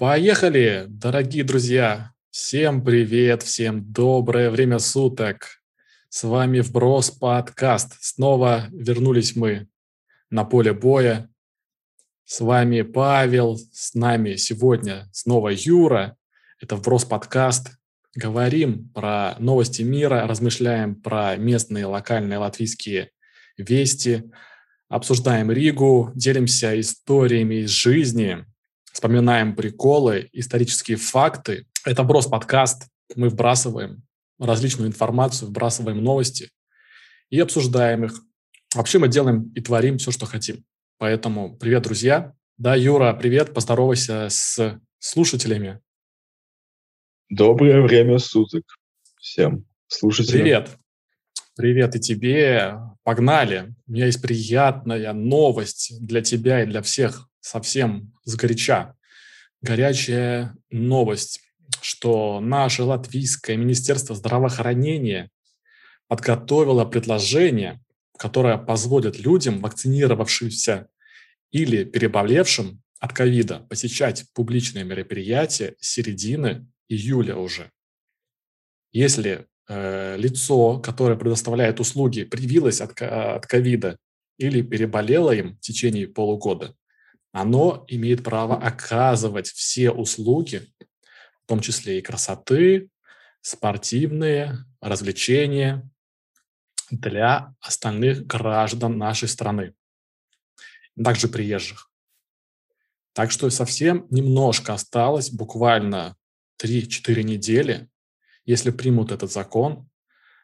Поехали, дорогие друзья! Всем привет, всем доброе время суток! С вами Вброс подкаст. Снова вернулись мы на поле боя. С вами Павел, с нами сегодня снова Юра. Это Вброс подкаст. Говорим про новости мира, размышляем про местные локальные латвийские вести, обсуждаем Ригу, делимся историями из жизни – вспоминаем приколы, исторические факты. Это брос подкаст. Мы вбрасываем различную информацию, вбрасываем новости и обсуждаем их. Вообще мы делаем и творим все, что хотим. Поэтому привет, друзья. Да, Юра, привет, поздоровайся с слушателями. Доброе время суток всем слушателям. Привет. Привет и тебе. Погнали. У меня есть приятная новость для тебя и для всех совсем сгоряча. Горячая новость, что наше латвийское Министерство здравоохранения подготовило предложение, которое позволит людям, вакцинировавшимся или переболевшим от ковида, посещать публичные мероприятия с середины июля уже. Если э, лицо, которое предоставляет услуги, привилось от, ковида или переболело им в течение полугода, оно имеет право оказывать все услуги, в том числе и красоты, спортивные, развлечения для остальных граждан нашей страны, также приезжих. Так что совсем немножко осталось, буквально 3-4 недели, если примут этот закон,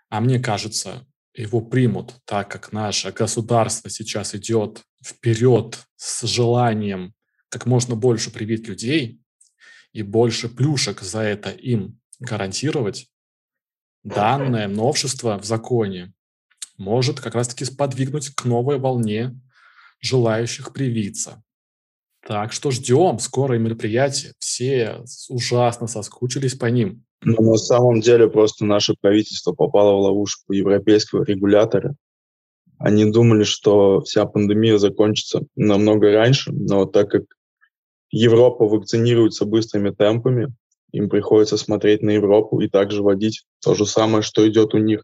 а мне кажется, его примут, так как наше государство сейчас идет вперед с желанием как можно больше привить людей и больше плюшек за это им гарантировать, данное новшество в законе может как раз-таки сподвигнуть к новой волне желающих привиться. Так что ждем скорое мероприятие. Все ужасно соскучились по ним. Но на самом деле просто наше правительство попало в ловушку европейского регулятора. Они думали, что вся пандемия закончится намного раньше, но так как Европа вакцинируется быстрыми темпами, им приходится смотреть на Европу и также вводить то же самое, что идет у них.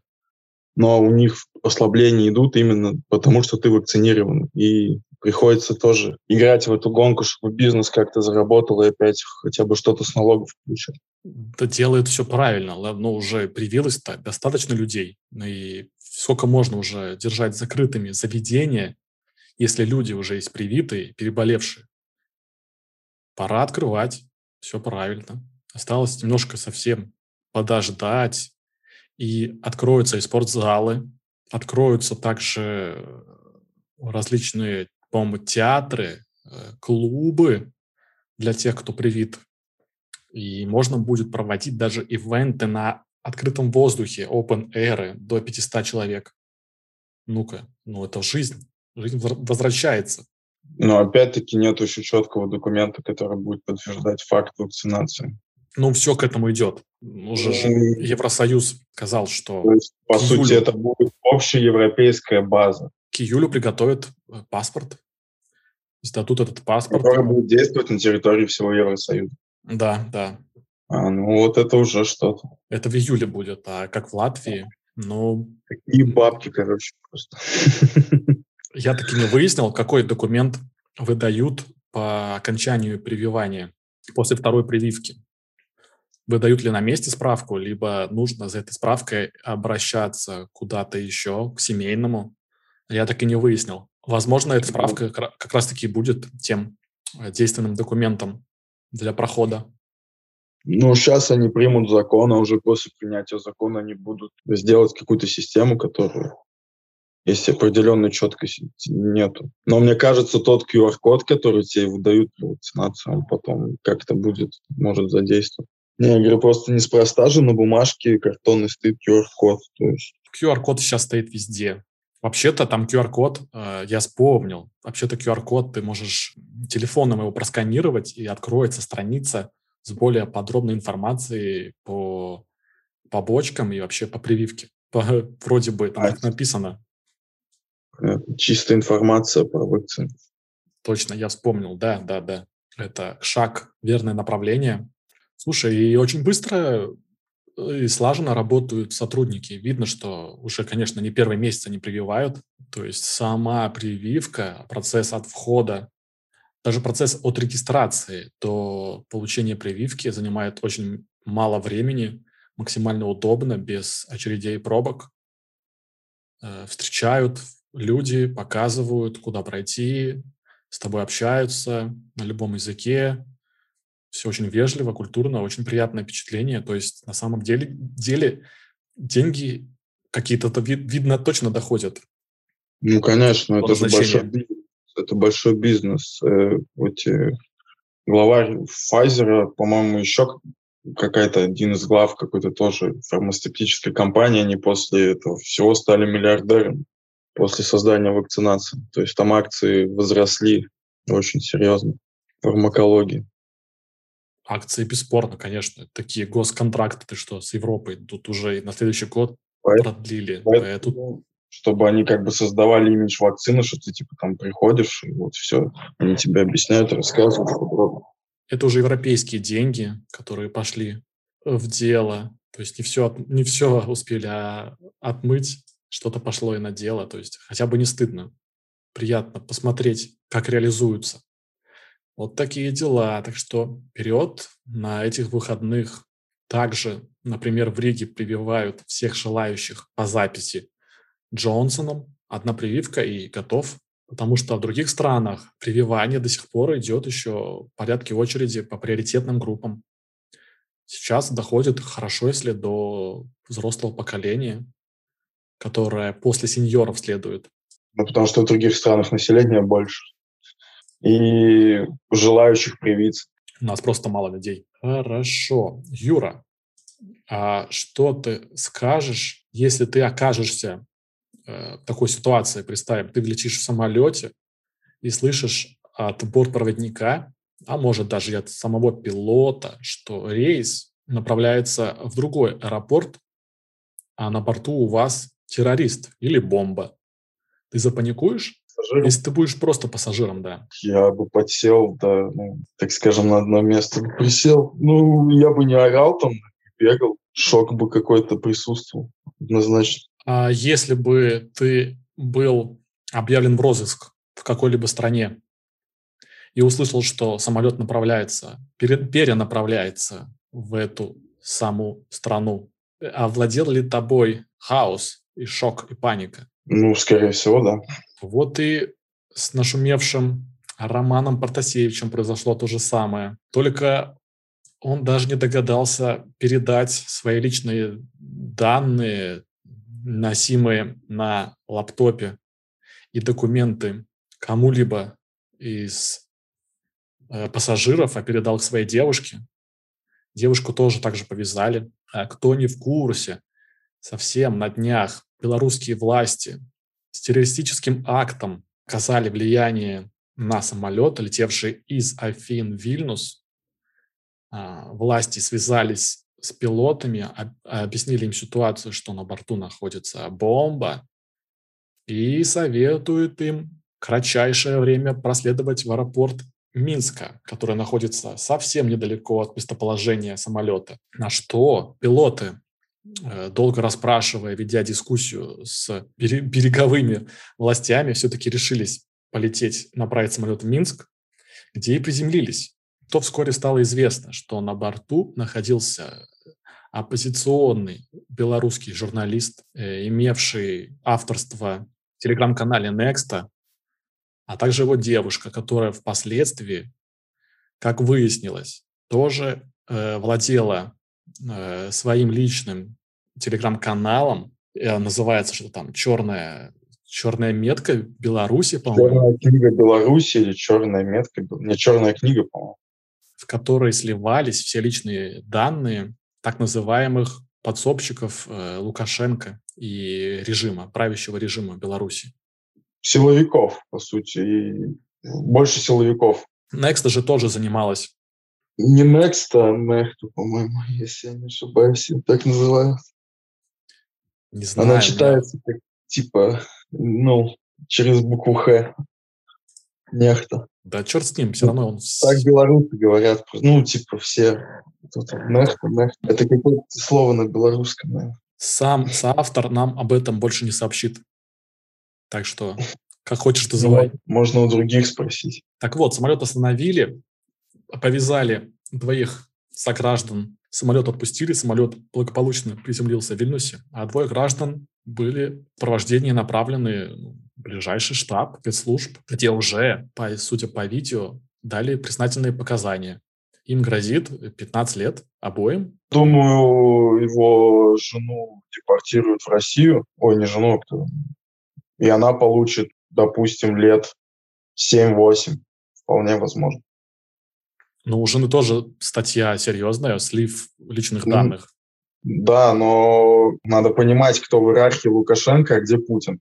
Но у них послабления идут именно потому, что ты вакцинирован. И приходится тоже играть в эту гонку, чтобы бизнес как-то заработал и опять хотя бы что-то с налогов получил да делает все правильно, но уже привилось достаточно людей, и сколько можно уже держать закрытыми заведения, если люди уже есть привитые, переболевшие. Пора открывать, все правильно. Осталось немножко совсем подождать, и откроются и спортзалы, откроются также различные, по-моему, театры, э, клубы для тех, кто привит и можно будет проводить даже ивенты на открытом воздухе, open air до 500 человек. Ну-ка, ну это жизнь. Жизнь возвращается. Но опять-таки нет еще четкого документа, который будет подтверждать факт вакцинации. Ну, все к этому идет. Уже же Евросоюз сказал, что... То есть, по июлю, сути, это будет общеевропейская база. К июлю приготовят э, паспорт, сдадут этот паспорт. Который будет действовать на территории всего Евросоюза. Да, да. А, ну вот это уже что-то. Это в июле будет, а как в Латвии, ну... Какие бабки, короче, просто. Я таки не выяснил, какой документ выдают по окончанию прививания после второй прививки. Выдают ли на месте справку, либо нужно за этой справкой обращаться куда-то еще, к семейному. Я так и не выяснил. Возможно, эта справка как раз-таки будет тем э, действенным документом, для прохода? Ну, сейчас они примут закон, а уже после принятия закона они будут сделать какую-то систему, которую есть определенной четкости нету. Но мне кажется, тот QR-код, который тебе выдают при вакцинации, он потом как-то будет, может задействовать. Не, я говорю, просто неспроста же на бумажке картонный стоит QR-код. есть... QR-код сейчас стоит везде. Вообще-то там QR-код, э, я вспомнил, вообще-то QR-код ты можешь телефоном его просканировать, и откроется страница с более подробной информацией по побочкам и вообще по прививке. По, вроде бы там а, так написано. Чистая информация про вакцину. Точно, я вспомнил, да, да, да. Это шаг, верное направление. Слушай, и очень быстро и слаженно работают сотрудники. Видно, что уже, конечно, не первый месяц они прививают. То есть сама прививка, процесс от входа, даже процесс от регистрации до получения прививки занимает очень мало времени, максимально удобно, без очередей и пробок. Э, встречают люди, показывают, куда пройти, с тобой общаются на любом языке, все очень вежливо, культурно, очень приятное впечатление. То есть на самом деле, деле деньги какие-то, вид, видно, точно доходят. Ну, конечно, это же большой бизнес. Это большой бизнес. Э, эти главарь Pfizer, по-моему, еще какая-то один из глав какой-то тоже фармацевтической компании, они после этого всего стали миллиардерами после создания вакцинации. То есть там акции возросли очень серьезно в фармакологии. Акции бесспорно, конечно. Такие госконтракты, ты что, с Европой тут уже на следующий год поэтому, продлили. Поэтому, чтобы они как бы создавали имидж вакцины, что ты типа там приходишь, и вот все, они тебе объясняют, рассказывают. Это уже европейские деньги, которые пошли в дело. То есть не все, не все успели а отмыть, что-то пошло и на дело. То есть хотя бы не стыдно. Приятно посмотреть, как реализуются вот такие дела. Так что вперед на этих выходных. Также, например, в Риге прививают всех желающих по записи Джонсоном. Одна прививка и готов. Потому что в других странах прививание до сих пор идет еще в порядке очереди по приоритетным группам. Сейчас доходит хорошо, если до взрослого поколения, которое после сеньоров следует. Ну, потому что в других странах населения больше и желающих привиться. У нас просто мало людей. Хорошо. Юра, а что ты скажешь, если ты окажешься э, такой ситуации, представим, ты летишь в самолете и слышишь от бортпроводника, а может даже и от самого пилота, что рейс направляется в другой аэропорт, а на борту у вас террорист или бомба. Ты запаникуешь пассажиром. Если ты будешь просто пассажиром, да. Я бы подсел, да, ну, так скажем, на одно место бы присел. Ну, я бы не орал там, бегал. Шок бы какой-то присутствовал, однозначно. А если бы ты был объявлен в розыск в какой-либо стране и услышал, что самолет направляется, перенаправляется в эту саму страну, овладел ли тобой хаос и шок и паника? Ну, скорее всего, да. Вот и с нашумевшим Романом Протасевичем произошло то же самое. Только он даже не догадался передать свои личные данные, носимые на лаптопе, и документы кому-либо из э, пассажиров, а передал к своей девушке. Девушку тоже также повязали. А кто не в курсе, совсем на днях белорусские власти с террористическим актом оказали влияние на самолет, летевший из Афин в Вильнюс. А, власти связались с пилотами, объяснили им ситуацию, что на борту находится бомба, и советуют им кратчайшее время проследовать в аэропорт Минска, который находится совсем недалеко от местоположения самолета. На что пилоты Э, долго расспрашивая, ведя дискуссию с береговыми властями, все-таки решились полететь, направить самолет в Минск, где и приземлились. То вскоре стало известно, что на борту находился оппозиционный белорусский журналист, э, имевший авторство в телеграм-канале Nexta, а также его девушка, которая впоследствии, как выяснилось, тоже э, владела Э, своим личным телеграм-каналом, э, называется что там черная черная метка Беларуси, по-моему. Черная книга Беларуси или черная метка, не черная книга, по-моему. В которой сливались все личные данные так называемых подсобщиков э, Лукашенко и режима, правящего режима Беларуси. Силовиков, по сути, и больше силовиков. Next же тоже занималась не Next, а Nexta, по-моему, если я не ошибаюсь, так называется. Не знаю. Она читается как, типа, ну, через букву Х. Нехта. Да черт с ним, все равно он... Так белорусы говорят. Ну, типа все. Нехта, нехта. Это какое-то слово на белорусском, наверное. Сам соавтор нам об этом больше не сообщит. Так что, как хочешь, называй. Ну, можно у других спросить. Так вот, самолет остановили, повязали двоих сограждан. Самолет отпустили, самолет благополучно приземлился в Вильнюсе, а двое граждан были в провождении направлены ну, ближайший штаб спецслужб, где уже, по, судя по видео, дали признательные показания. Им грозит 15 лет обоим. Думаю, его жену депортируют в Россию. Ой, не жену, а кто. И она получит, допустим, лет 7-8. Вполне возможно. Ну, у жены тоже статья серьезная, слив личных данных. Да, но надо понимать, кто в иерархии Лукашенко, а где Путин.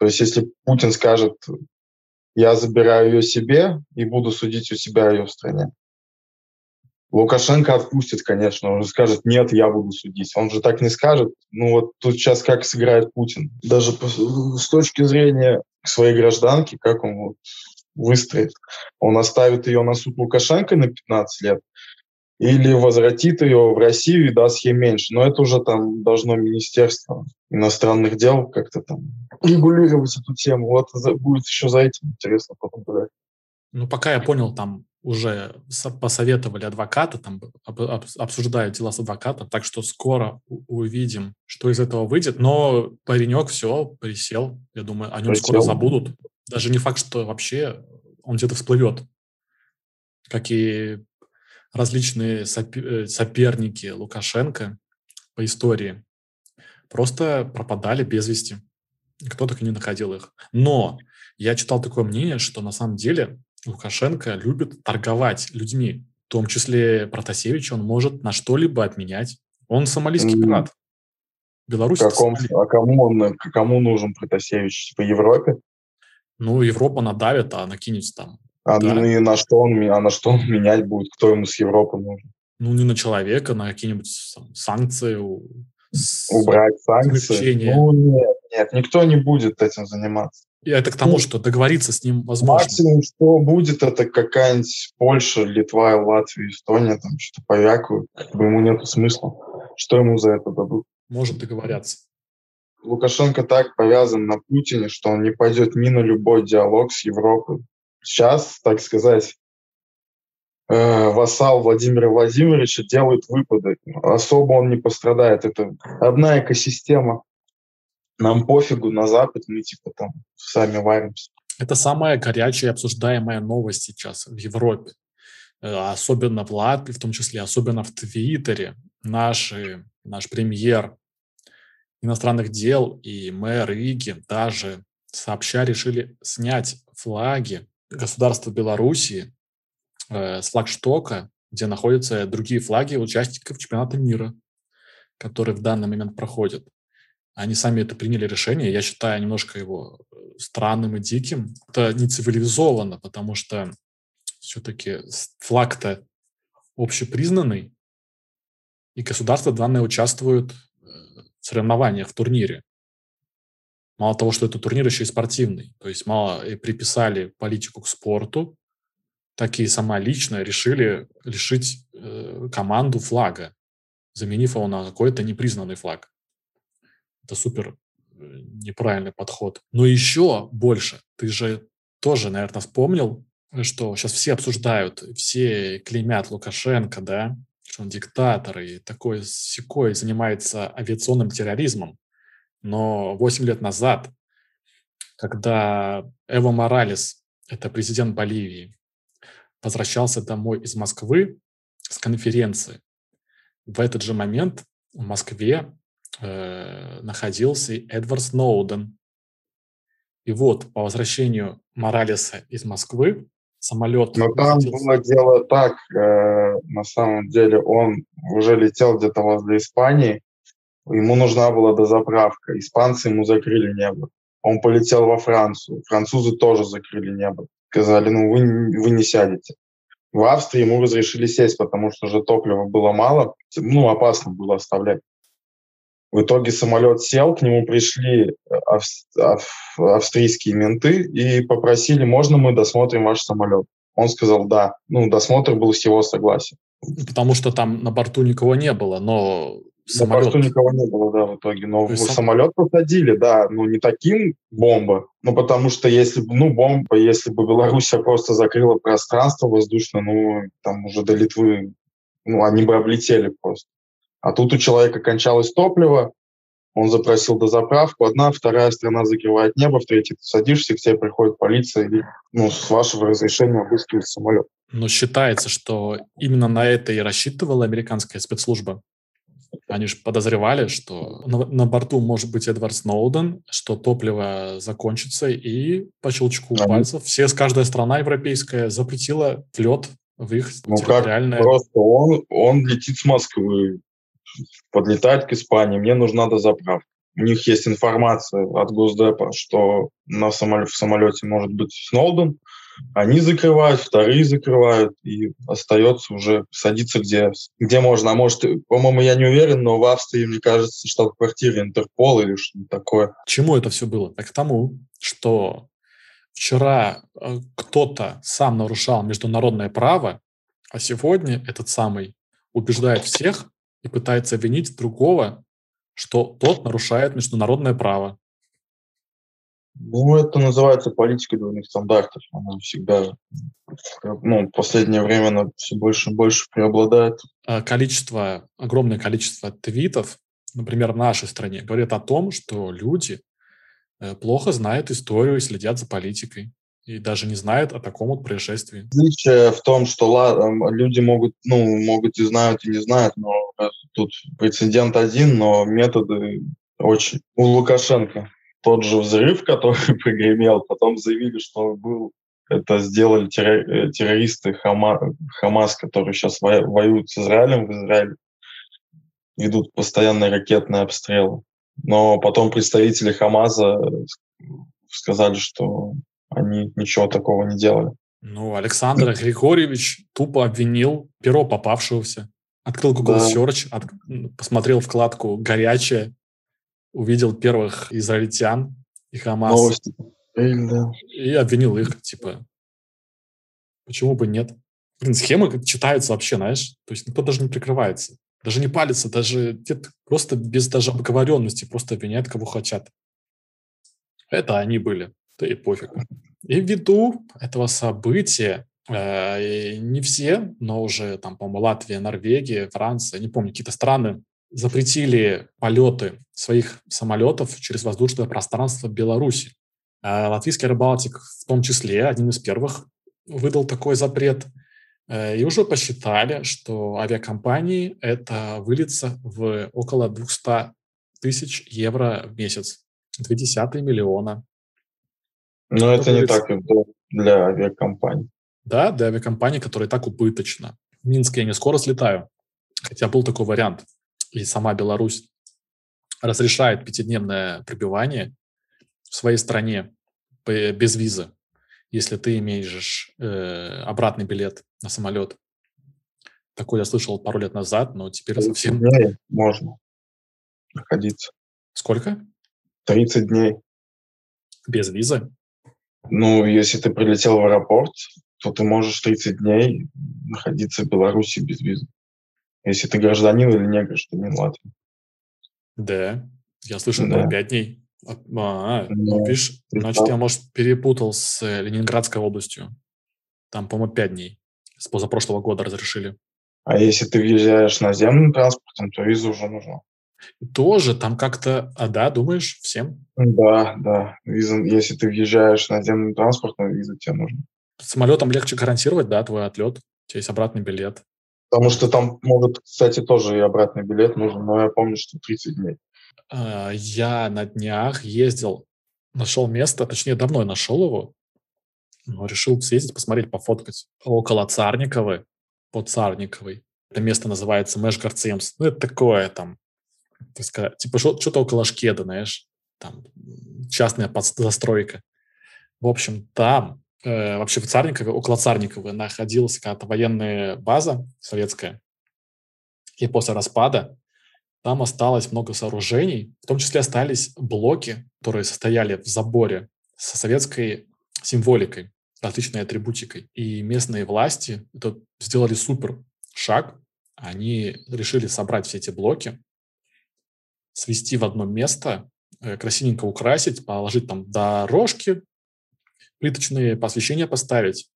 То есть если Путин скажет, я забираю ее себе и буду судить у себя ее в стране. Лукашенко отпустит, конечно, он же скажет, нет, я буду судить. Он же так не скажет. Ну вот тут сейчас как сыграет Путин. Даже с точки зрения своей гражданки, как он вот выстроит. Он оставит ее на суд Лукашенко на 15 лет или возвратит ее в Россию и даст ей меньше. Но это уже там должно Министерство иностранных дел как-то там регулировать эту тему. Вот будет еще за этим интересно потом Ну, пока я понял, там уже посоветовали адвоката, там обсуждают дела с адвокатом, так что скоро увидим, что из этого выйдет. Но паренек все, присел, я думаю, о нем присел. скоро забудут. Даже не факт, что вообще он где-то всплывет, как и различные э, соперники Лукашенко по истории просто пропадали без вести. Кто только не находил их. Но я читал такое мнение, что на самом деле Лукашенко любит торговать людьми. В том числе Протасевич он может на что-либо обменять. Он сомалийский mm. пират. Беларусь. Каком, а кому, он, кому нужен Протасевич? Типа Европе? Ну, Европа надавит, а накинется там. А да. ну и на что он, а на что он менять будет? Кто ему с Европы нужен? Ну, не на человека, на какие-нибудь там, санкции. Убрать санкции? Ну, нет, нет, никто не будет этим заниматься. И это к тому, ну, что договориться с ним возможно. Максимум, что будет, это какая-нибудь Польша, Литва, Латвия, Эстония, там что-то повякают. Как бы ему нет смысла. Что ему за это дадут? Может договорятся. Лукашенко так повязан на Путине, что он не пойдет ни на любой диалог с Европой. Сейчас, так сказать, э, вассал Владимира Владимировича делает выпады. Особо он не пострадает. Это одна экосистема. Нам пофигу на Запад, мы типа там сами варимся. Это самая горячая обсуждаемая новость сейчас в Европе. Э, особенно в Латвии, в том числе, особенно в Твиттере. Наши, наш премьер иностранных дел и мэр Риги даже сообща решили снять флаги государства Белоруссии э, с флагштока, где находятся другие флаги участников чемпионата мира, который в данный момент проходит. Они сами это приняли решение. Я считаю немножко его э, странным и диким. Это не цивилизованно, потому что все-таки флаг-то общепризнанный, и государство данное участвует соревнованиях, в турнире. Мало того, что это турнир еще и спортивный. То есть мало и приписали политику к спорту, так и сама лично решили лишить э, команду флага, заменив его на какой-то непризнанный флаг. Это супер э, неправильный подход. Но еще больше, ты же тоже, наверное, вспомнил, что сейчас все обсуждают, все клеймят Лукашенко, да, что он диктатор и такой секой занимается авиационным терроризмом. Но 8 лет назад, когда Эво Моралес, это президент Боливии, возвращался домой из Москвы с конференции, в этот же момент в Москве э, находился Эдвард Сноуден. И вот по возвращению Моралеса из Москвы самолет. Но там было дело так, э, на самом деле он уже летел где-то возле Испании, ему нужна была дозаправка, испанцы ему закрыли небо. Он полетел во Францию, французы тоже закрыли небо. Сказали, ну вы, вы не сядете. В Австрии ему разрешили сесть, потому что уже топлива было мало, ну опасно было оставлять. В итоге самолет сел, к нему пришли австрийские менты и попросили, можно мы досмотрим ваш самолет. Он сказал да. Ну, досмотр был с его согласия. Потому что там на борту никого не было, но самолет... На борту никого не было, да, в итоге. Но в сам... самолет посадили, да, ну не таким бомба, ну потому что если бы, ну бомба, если бы Белоруссия просто закрыла пространство воздушное, ну там уже до Литвы, ну они бы облетели просто. А тут у человека кончалось топливо, он запросил дозаправку, одна, вторая страна закрывает небо, в третьей ты садишься, к тебе приходит полиция и ну, с вашего разрешения обыскивает самолет. Но считается, что именно на это и рассчитывала американская спецслужба. Они же подозревали, что на, на борту может быть Эдвард Сноуден, что топливо закончится, и по щелчку Они... пальцев все, каждая страна европейская запретила лед в их ну, территориальное... Как просто он, он летит с Москвы, подлетает к Испании, мне нужна дозаправка. У них есть информация от Госдепа, что на самолете, в самолете может быть Сноуден, они закрывают, вторые закрывают, и остается уже садиться где, где можно. А может, по-моему, я не уверен, но в Австрии, мне кажется, штаб-квартира Интерпол или что-то такое. Чему это все было? Так к тому, что вчера э, кто-то сам нарушал международное право, а сегодня этот самый убеждает всех и пытается обвинить другого, что тот нарушает международное право. Ну, это называется политикой двойных стандартов. Она всегда, ну, в последнее время она все больше и больше преобладает. А количество, огромное количество твитов, например, в нашей стране, говорит о том, что люди э, плохо знают историю и следят за политикой и даже не знают о таком вот происшествии. Отличие в том, что люди могут, ну, могут и знают, и не знают, но тут прецедент один, но методы очень... У Лукашенко тот же взрыв, который прогремел, потом заявили, что был это сделали э, террористы Хама, Хамас, которые сейчас воюют с Израилем в Израиле, ведут постоянные ракетные обстрелы. Но потом представители Хамаза сказали, что они ничего такого не делали. Ну, Александр Григорьевич тупо обвинил перо попавшегося. Открыл Google да. Search, от, посмотрел вкладку «Горячее», увидел первых израильтян и Хамас. Новости. И обвинил их, типа, почему бы нет? Блин, схемы читаются вообще, знаешь, то есть никто даже не прикрывается. Даже не палится, даже просто без даже обговоренности, просто обвиняют, кого хотят. Это они были, да и пофиг. И ввиду этого события, э, не все, но уже там, по-моему, Латвия, Норвегия, Франция, не помню, какие-то страны запретили полеты своих самолетов через воздушное пространство Беларуси. А латвийский рыбалтик в том числе одним из первых выдал такой запрет. Э, и уже посчитали, что авиакомпании это выльется в около 200 тысяч евро в месяц. 20 миллиона. Но это, это не так для авиакомпаний. Да, для авиакомпаний, которые так убыточно. В Минске я не скоро слетаю, хотя был такой вариант и сама Беларусь разрешает пятидневное пребывание в своей стране без визы, если ты имеешь э, обратный билет на самолет. Такое я слышал пару лет назад, но теперь совсем... дней можно находиться. Сколько? 30 дней. Без визы? Ну, если ты прилетел в аэропорт, то ты можешь 30 дней находиться в Беларуси без визы если ты гражданин или не гражданин Латвии. Да, я слышал да. про 5 дней. А, а ну, видишь, значит, я, может, перепутал с э, Ленинградской областью. Там, по-моему, 5 дней. С позапрошлого года разрешили. А если ты въезжаешь наземным транспортом, то виза уже нужна. Тоже там как-то, а да, думаешь, всем? Да, да. Виза, если ты въезжаешь наземным транспортом, виза тебе нужна. Самолетом легче гарантировать, да, твой отлет. У тебя есть обратный билет. Потому что там могут, кстати, тоже и обратный билет нужен, но я помню, что 30 дней. А, я на днях ездил, нашел место, точнее, давно я нашел его, но решил съездить, посмотреть, пофоткать. Около Царниковой, по Царниковой. Это место называется Мэшгарцемс. Ну, это такое там, так сказать, типа что-то около Шкеда, знаешь, там частная застройка. В общем, там э, вообще в Царникове, около Царниковой находилась какая-то военная база советская. И после распада там осталось много сооружений, в том числе остались блоки, которые состояли в заборе со советской символикой, различной атрибутикой. И местные власти это сделали супер шаг. Они решили собрать все эти блоки, свести в одно место, э, красивенько украсить, положить там дорожки плиточные, посвящения поставить.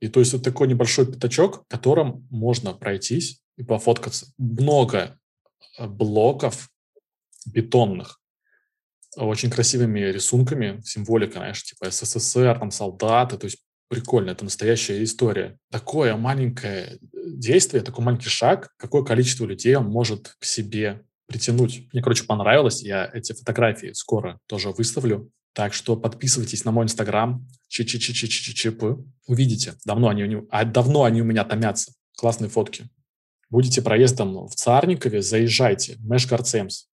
И то есть вот такой небольшой пятачок, которым можно пройтись и пофоткаться. Много э, блоков бетонных, очень красивыми рисунками, символика, знаешь, типа СССР, там солдаты, то есть прикольно, это настоящая история. Такое маленькое действие, такой маленький шаг, какое количество людей он может к себе притянуть. Мне, короче, понравилось, я эти фотографии скоро тоже выставлю. Так что подписывайтесь на мой инстаграм, чп. Увидите, давно они, а давно они у меня томятся. Классные фотки. Будете проездом в Царникове, заезжайте, Мэш Гарцемс.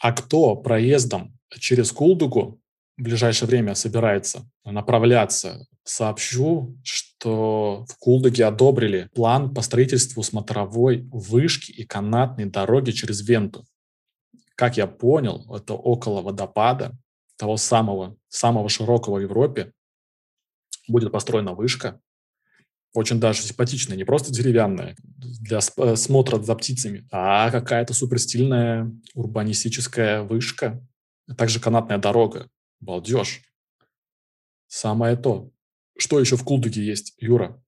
А кто проездом через Кулдугу в ближайшее время собирается направляться, сообщу, что в Кулдуге одобрили план по строительству смотровой вышки и канатной дороги через Венту. Как я понял, это около водопада, того самого, самого широкого в Европе, будет построена вышка, очень даже симпатичная, не просто деревянная для э, смотра за птицами, а какая-то суперстильная урбанистическая вышка, а также канатная дорога. Балдеж. Самое то. Что еще в Кулдуге есть, Юра?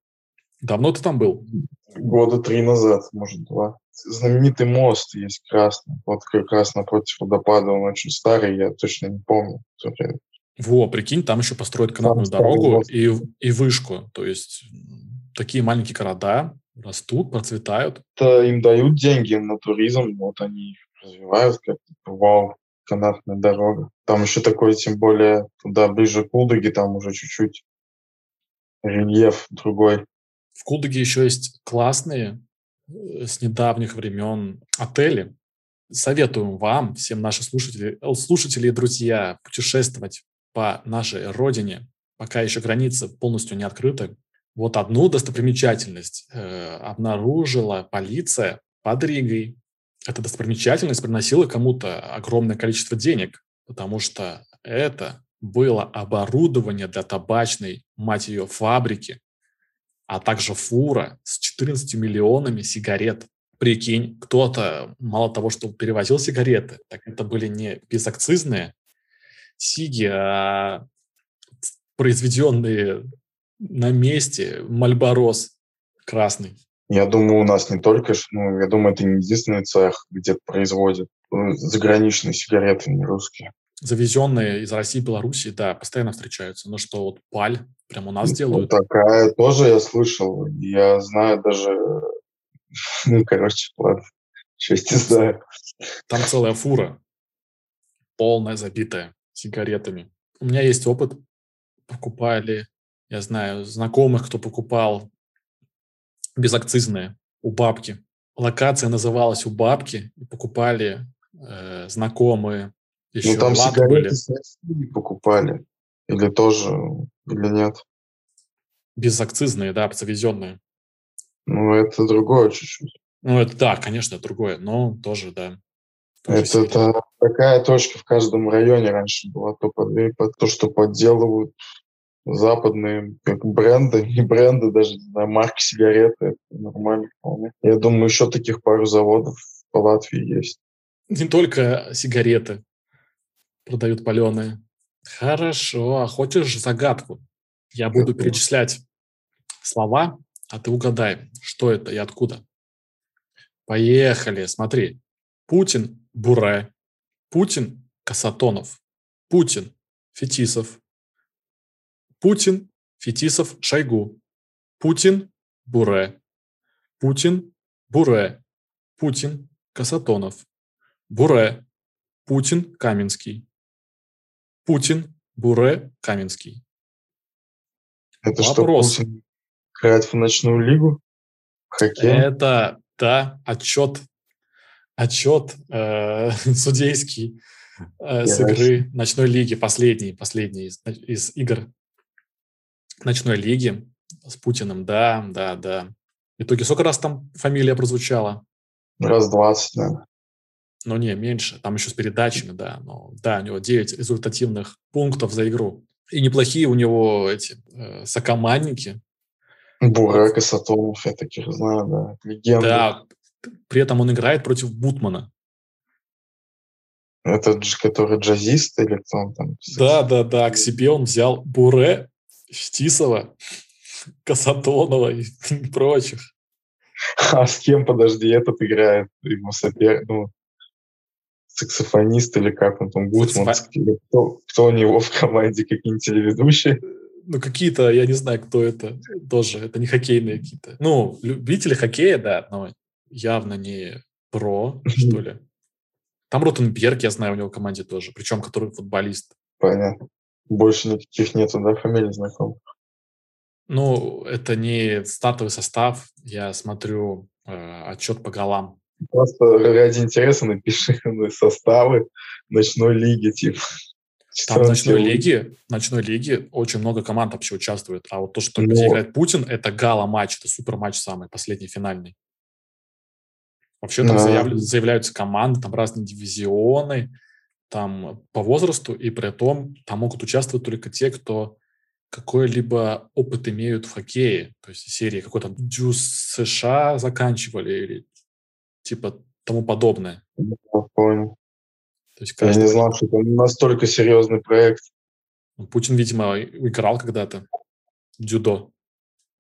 Давно ты там был? Года три назад, может, два. Знаменитый мост есть красный. Вот как раз напротив водопада. Он очень старый, я точно не помню. Во, прикинь, там еще построят канатную там дорогу и, и вышку. То есть такие маленькие города растут, процветают. Это им дают деньги на туризм, вот они их развивают как вау, канатная дорога. Там еще такой, тем более, туда ближе к Кулдыге, там уже чуть-чуть рельеф другой. В Кулдыге еще есть классные с недавних времен отели. Советуем вам, всем наши слушатели, э, слушатели и друзья, путешествовать по нашей родине, пока еще границы полностью не открыты. Вот одну достопримечательность э, обнаружила полиция под Ригой. Эта достопримечательность приносила кому-то огромное количество денег, потому что это было оборудование для табачной, мать ее, фабрики, а также фура с 14 миллионами сигарет. Прикинь, кто-то мало того, что перевозил сигареты, так это были не безакцизные сиги, а произведенные на месте Мальборос красный. Я думаю, у нас не только, ну, я думаю, это не единственный цех, где производят ну, заграничные сигареты, не русские. Завезенные из России и Беларуси, да, постоянно встречаются. Но что вот паль прямо у нас ну, делают. Такая тоже я слышал. Я знаю даже... Ну, короче, ладно. Честь не знаю. Там целая фура. Полная, забитая сигаретами. У меня есть опыт. Покупали я знаю, знакомых, кто покупал безакцизные у бабки. Локация называлась у бабки, и покупали э, знакомые. Еще ну, там сигареты были. покупали. Или тоже, или нет? Безакцизные, да, завезенные. Ну, это другое чуть-чуть. Ну, это да, конечно, другое, но тоже, да. Тоже это, это такая точка в каждом районе раньше была, то, под, то что подделывают западные как бренды, не бренды, даже не знаю, марки сигареты, это нормально вполне. Я думаю, еще таких пару заводов по Латвии есть. Не только сигареты продают паленые. Хорошо, а хочешь загадку? Я буду это... перечислять слова, а ты угадай, что это и откуда. Поехали, смотри. Путин – Буре. Путин – Касатонов. Путин – Фетисов. Путин, Фетисов, Шойгу. Путин, Буре. Путин, Буре. Путин, Касатонов. Буре. Путин, Каменский. Путин, Буре, Каменский. Это Вопрос. что, Путин играет в ночную лигу? Хоккей? Это, да, отчет, отчет э, судейский э, с игры ночной лиги, последний, последний из, из игр ночной лиги с Путиным, да, да, да. В итоге сколько раз там фамилия прозвучала? Раз двадцать, наверное. Ну, не, меньше. Там еще с передачами, да. Но, да, у него 9 результативных пунктов за игру. И неплохие у него эти э, сокомандники. Бурак и Сатонов, я таких знаю, да. Легенда. Да, при этом он играет против Бутмана. Это же, который джазист или кто он там? Да, да, да. К себе он взял Буре, Штисова, Касатонова и прочих. А с кем, подожди, этот играет? Ему сопер... ну, саксофонист или как он там, Гутманский? Кто, кто у него в команде? Какие-нибудь телеведущие? Ну, какие-то, я не знаю, кто это тоже. Это не хоккейные какие-то. Ну, любители хоккея, да, но явно не про, что ли. Там Ротенберг, я знаю, у него в команде тоже, причем который футболист. Понятно. Больше никаких нету, да, фамилий знакомых? Ну, это не стартовый состав. Я смотрю э, отчет по голам. Просто ради интереса напиши составы ночной лиги, типа. Там в ночной лиге, ночной лиге очень много команд вообще участвует. А вот то, что Но... где играет Путин, это гала-матч, это супер матч самый, последний, финальный. Вообще там заявля, заявляются команды, там разные дивизионы, там по возрасту, и при этом там могут участвовать только те, кто какой-либо опыт имеют в хоккее. То есть серии какой-то Дюс США заканчивали или типа тому подобное. Понял. То есть каждый... Я не знал, что это настолько серьезный проект. Ну, Путин, видимо, играл когда-то дзюдо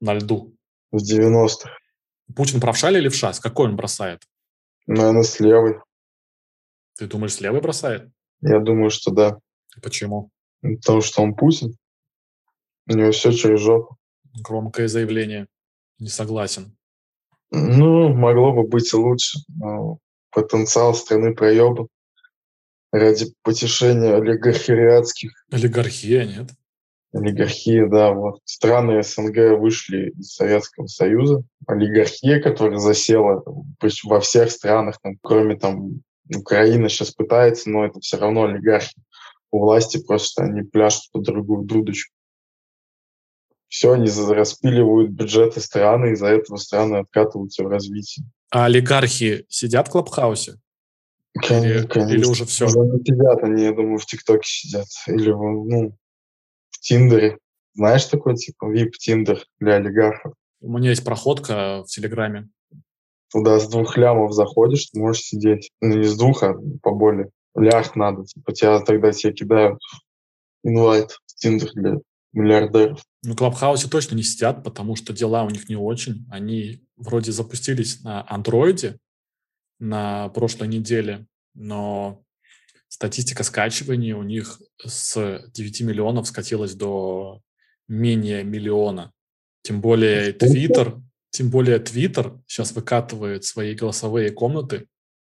на льду. В 90-х. Путин правша или левша? С какой он бросает? Наверное, с левой. Ты думаешь, с левой бросает? Я думаю, что да. Почему? Потому что он Путин. У него все через жопу. Громкое заявление. Не согласен. Ну, могло бы быть лучше. Но потенциал страны проеба ради потешения олигархиатских. Олигархия, нет? Олигархия, да, вот. Страны СНГ вышли из Советского Союза. Олигархия, которая засела во всех странах, там, кроме там Украины сейчас пытается, но это все равно олигархи. У власти просто они пляшут под другую дудочку. Все, они распиливают бюджеты страны, из-за этого страны откатываются в развитие. А олигархи сидят в Клабхаусе? Конечно, или, или уже все? Не сидят они, я думаю, в ТикТоке сидят. Или ну, Тиндере. Знаешь такой, типа, VIP-Тиндер для олигархов? У меня есть проходка в Телеграме. Туда с двух лямов заходишь, ты можешь сидеть. Ну, не с двух, а поболее. Лям надо. Типа, тебя тогда тебе кидают инвайт в Тиндер для миллиардеров. Ну, Клабхаусе точно не сидят, потому что дела у них не очень. Они вроде запустились на андроиде на прошлой неделе, но статистика скачиваний у них с 9 миллионов скатилась до менее миллиона. Тем более Twitter, тем более Twitter сейчас выкатывает свои голосовые комнаты,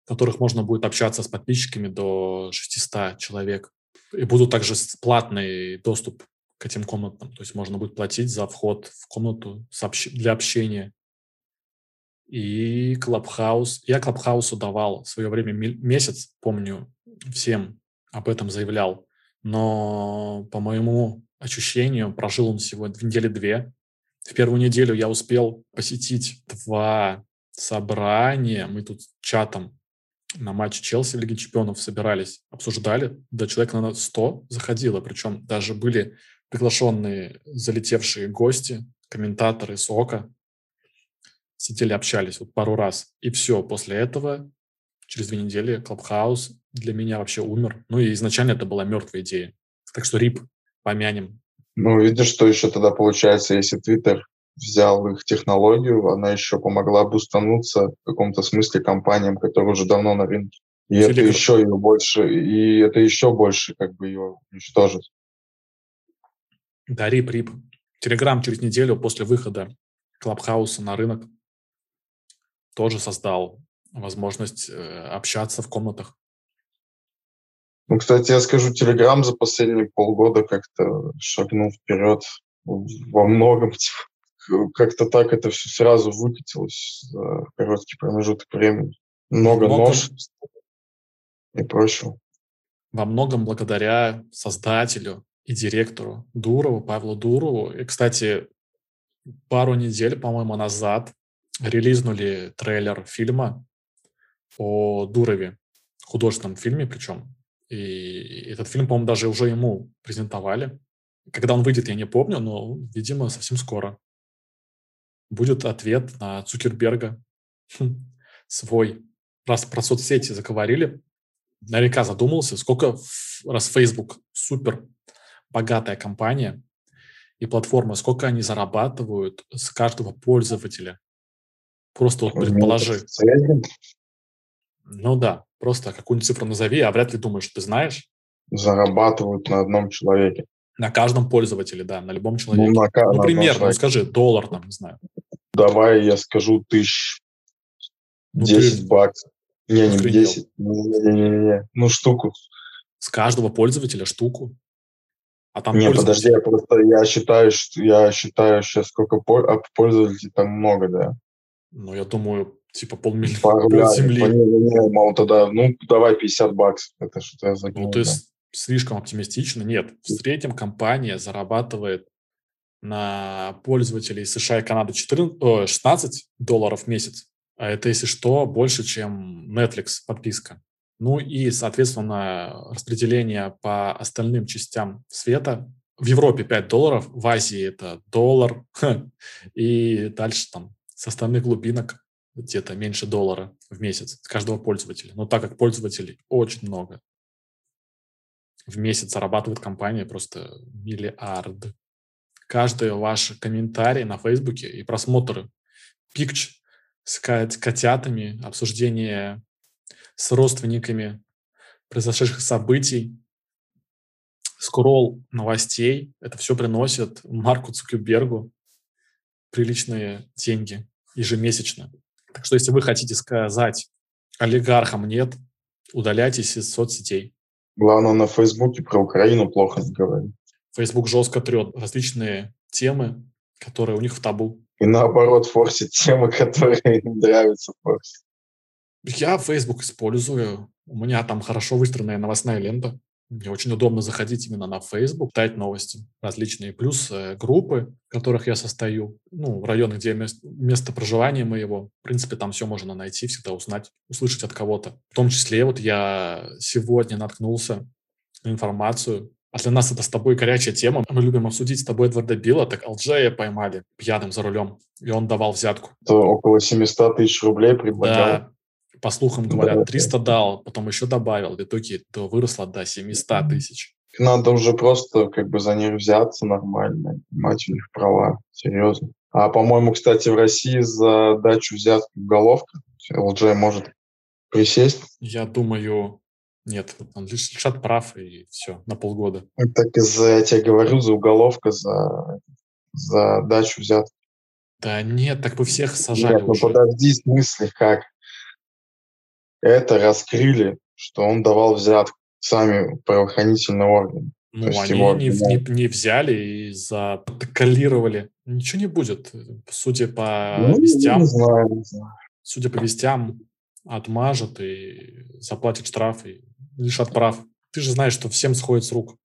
в которых можно будет общаться с подписчиками до 600 человек. И будут также платный доступ к этим комнатам. То есть можно будет платить за вход в комнату для общения. И Клабхаус. Я Клабхаусу давал в свое время месяц, помню, всем об этом заявлял. Но по моему ощущению прожил он всего в недели две. В первую неделю я успел посетить два собрания. Мы тут чатом на матч Челси в Лиге Чемпионов собирались, обсуждали. До человека на 100 заходило. Причем даже были приглашенные залетевшие гости, комментаторы СОКа. Сидели, общались вот пару раз. И все, после этого через две недели Клабхаус для меня вообще умер. Ну и изначально это была мертвая идея. Так что рип, помянем. Ну, видишь, что еще тогда получается, если Твиттер взял их технологию, она еще помогла бустануться в каком-то смысле компаниям, которые уже давно на рынке. И Телеграм. это еще ее больше, и это еще больше как бы ее уничтожит. Да, рип, рип. Телеграм через неделю после выхода Клабхауса на рынок тоже создал возможность э, общаться в комнатах. Ну, кстати, я скажу, Телеграм за последние полгода как-то шагнул вперед во многом. Как-то так это все сразу выкатилось за короткий промежуток времени. Много многом, нож и прочего. Во многом благодаря создателю и директору Дурову, Павлу Дурову. И, кстати, пару недель, по-моему, назад релизнули трейлер фильма о Дурове. художественном фильме причем. И этот фильм, по-моему, даже уже ему презентовали. Когда он выйдет, я не помню, но, видимо, совсем скоро. Будет ответ на Цукерберга свой. Раз про соцсети заговорили, наверняка задумался, сколько раз Facebook супер богатая компания и платформа, сколько они зарабатывают с каждого пользователя. Просто вот предположи. Ну да, просто какую-нибудь цифру назови, а вряд ли думаешь, ты знаешь. Зарабатывают на одном человеке. На каждом пользователе, да, на любом ну, человеке. Ну, на, ну примерно, ну, скажи, доллар там, не знаю. Давай я скажу тысяч ну, 10 ты... баксов. Не, не Охренел. 10. Не-не-не. Ну, штуку. С каждого пользователя штуку. А там не, подожди, я просто я считаю, что я считаю сейчас сколько а пользователей там много, да. Ну, я думаю, типа полмиллиона, Пару пол земли. Не, не, не, мол, тогда, ну, давай 50 баксов. Это что-то я загнул. Ну, ты да. слишком оптимистично. Нет, в среднем компания зарабатывает на пользователей США и Канады 14, 16 долларов в месяц. А это, если что, больше, чем Netflix подписка. Ну и, соответственно, распределение по остальным частям света. В Европе 5 долларов, в Азии это доллар, и дальше там с остальных глубинок где-то меньше доллара в месяц с каждого пользователя. Но так как пользователей очень много, в месяц зарабатывает компания просто миллиарды. Каждый ваш комментарий на Фейсбуке и просмотры пикч с котятами, обсуждение с родственниками произошедших событий, скролл новостей. Это все приносит Марку Цукербергу приличные деньги ежемесячно. Так что если вы хотите сказать олигархам нет, удаляйтесь из соцсетей. Главное, на Фейсбуке про Украину плохо не говорить. Фейсбук жестко трет различные темы, которые у них в табу. И наоборот, форсит темы, которые им нравятся форсить. Я Facebook использую. У меня там хорошо выстроенная новостная лента. Мне очень удобно заходить именно на Facebook, читать новости различные. Плюс э, группы, в которых я состою. Ну, в районах, где мест, место проживания моего. В принципе, там все можно найти, всегда узнать, услышать от кого-то. В том числе вот я сегодня наткнулся на информацию. А для нас это с тобой горячая тема. Мы любим обсудить с тобой Эдварда Билла. Так Алджея поймали пьяным за рулем, и он давал взятку. То около 700 тысяч рублей предлагал. Да, по слухам говорят, 300 дал, потом еще добавил, в итоге это выросло до 700 тысяч. Надо уже просто как бы за них взяться нормально, мать у них права, серьезно. А, по-моему, кстати, в России за дачу взятку уголовка. ЛДЖ может присесть. Я думаю, нет, он лишь лишат прав и все, на полгода. Так из-за, я тебе говорю, за уголовка, за, за дачу взятку. Да нет, так бы всех сажали Нет, ну уже. ну подожди, в смысле, как? Это раскрыли, что он давал взятку сами правоохранительные органы. Ну, они его, не, не, не взяли и запротоколировали. Ничего не будет. Судя по ну, вестям, не знаю, не знаю. судя по вестям, отмажут и заплатят штраф и лишат прав. Ты же знаешь, что всем сходит с рук.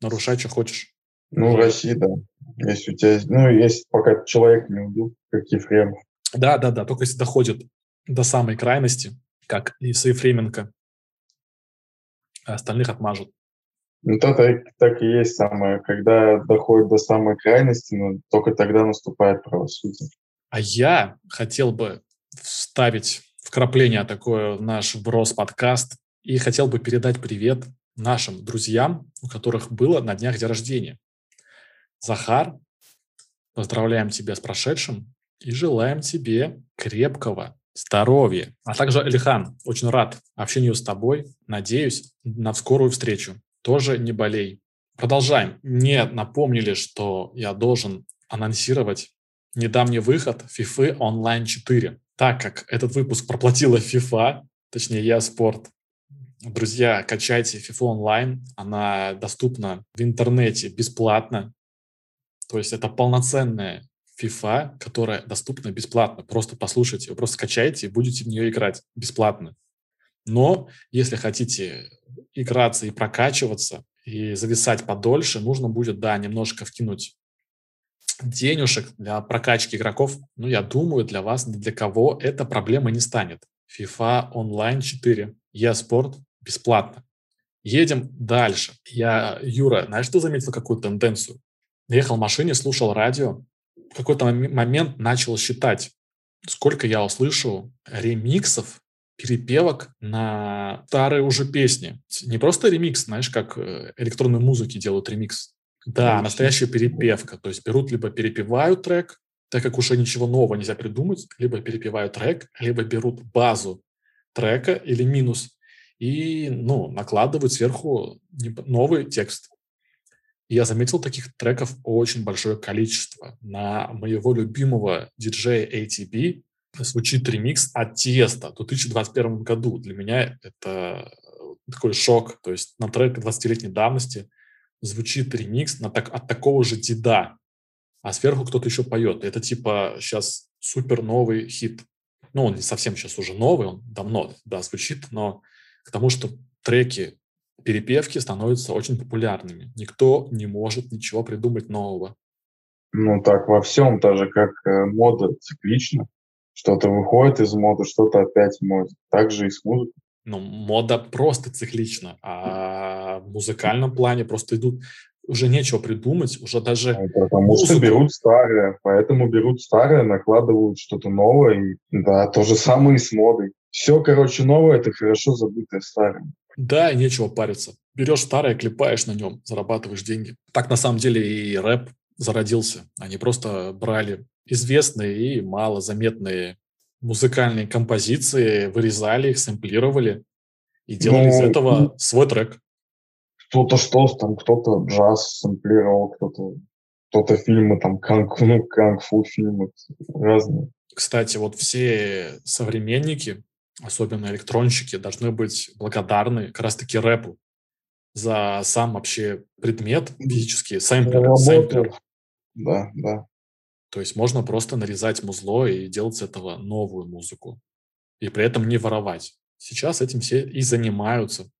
Нарушай, что хочешь. Ну, в России, да. Если у тебя, ну, если пока человек не убил, как Ефремов. Да, да, да. Только если доходит до самой крайности, как и с Ефременко. А остальных отмажут. Ну, то так, так и есть самое. Когда доходит до самой крайности, ну, только тогда наступает правосудие. А я хотел бы вставить вкрапление такое в наш вброс подкаст и хотел бы передать привет нашим друзьям, у которых было на днях день рождения. Захар, поздравляем тебя с прошедшим и желаем тебе крепкого, здоровья. А также, Элихан, очень рад общению с тобой. Надеюсь на скорую встречу. Тоже не болей. Продолжаем. Мне напомнили, что я должен анонсировать недавний выход FIFA Online 4. Так как этот выпуск проплатила FIFA, точнее я спорт, друзья, качайте FIFA Online. Она доступна в интернете бесплатно. То есть это полноценная FIFA, которая доступна бесплатно. Просто послушайте, вы просто скачайте и будете в нее играть бесплатно. Но если хотите играться и прокачиваться, и зависать подольше, нужно будет, да, немножко вкинуть денежек для прокачки игроков. Ну, я думаю, для вас, для кого эта проблема не станет. FIFA Online 4. Е-спорт бесплатно. Едем дальше. Я, Юра, знаешь, что заметил какую тенденцию? Ехал в машине, слушал радио. В какой-то момент начал считать, сколько я услышу ремиксов, перепевок на старые уже песни. Не просто ремикс, знаешь, как э, электронной музыки делают ремикс. Да, настоящая перепевка. То есть берут, либо перепевают трек, так как уже ничего нового нельзя придумать, либо перепевают трек, либо берут базу трека или минус и ну, накладывают сверху новый текст. Я заметил таких треков очень большое количество. На моего любимого диджея ATB звучит ремикс от Тиеста в 2021 году. Для меня это такой шок. То есть на трек 20-летней давности звучит ремикс на так, от такого же деда, а сверху кто-то еще поет. Это типа сейчас супер новый хит. Ну, он не совсем сейчас уже новый, он давно, да, звучит, но к тому, что треки перепевки становятся очень популярными. Никто не может ничего придумать нового. Ну, так во всем, даже как э, мода циклична. Что-то выходит из моды, что-то опять в моде. Так же и с музыкой. Ну, мода просто циклична, а в музыкальном плане просто идут уже нечего придумать, уже даже ну, Потому музыку... что берут старое, поэтому берут старое, накладывают что-то новое. И, да, то же самое и с модой. Все, короче, новое – это хорошо забытое старое. Да, и нечего париться. Берешь старое, клепаешь на нем, зарабатываешь деньги. Так на самом деле и рэп зародился. Они просто брали известные и малозаметные музыкальные композиции, вырезали их, сэмплировали и делали ну, из этого свой трек. Кто-то что там, кто-то джаз сэмплировал, кто-то кто-то фильмы, там, канг, ну, канг-фу фильмы разные. Кстати, вот все современники, особенно электронщики, должны быть благодарны как раз-таки рэпу за сам вообще предмет физический, сэмплер. сэмплер. Да, да. То есть можно просто нарезать музло и делать с этого новую музыку. И при этом не воровать. Сейчас этим все и занимаются.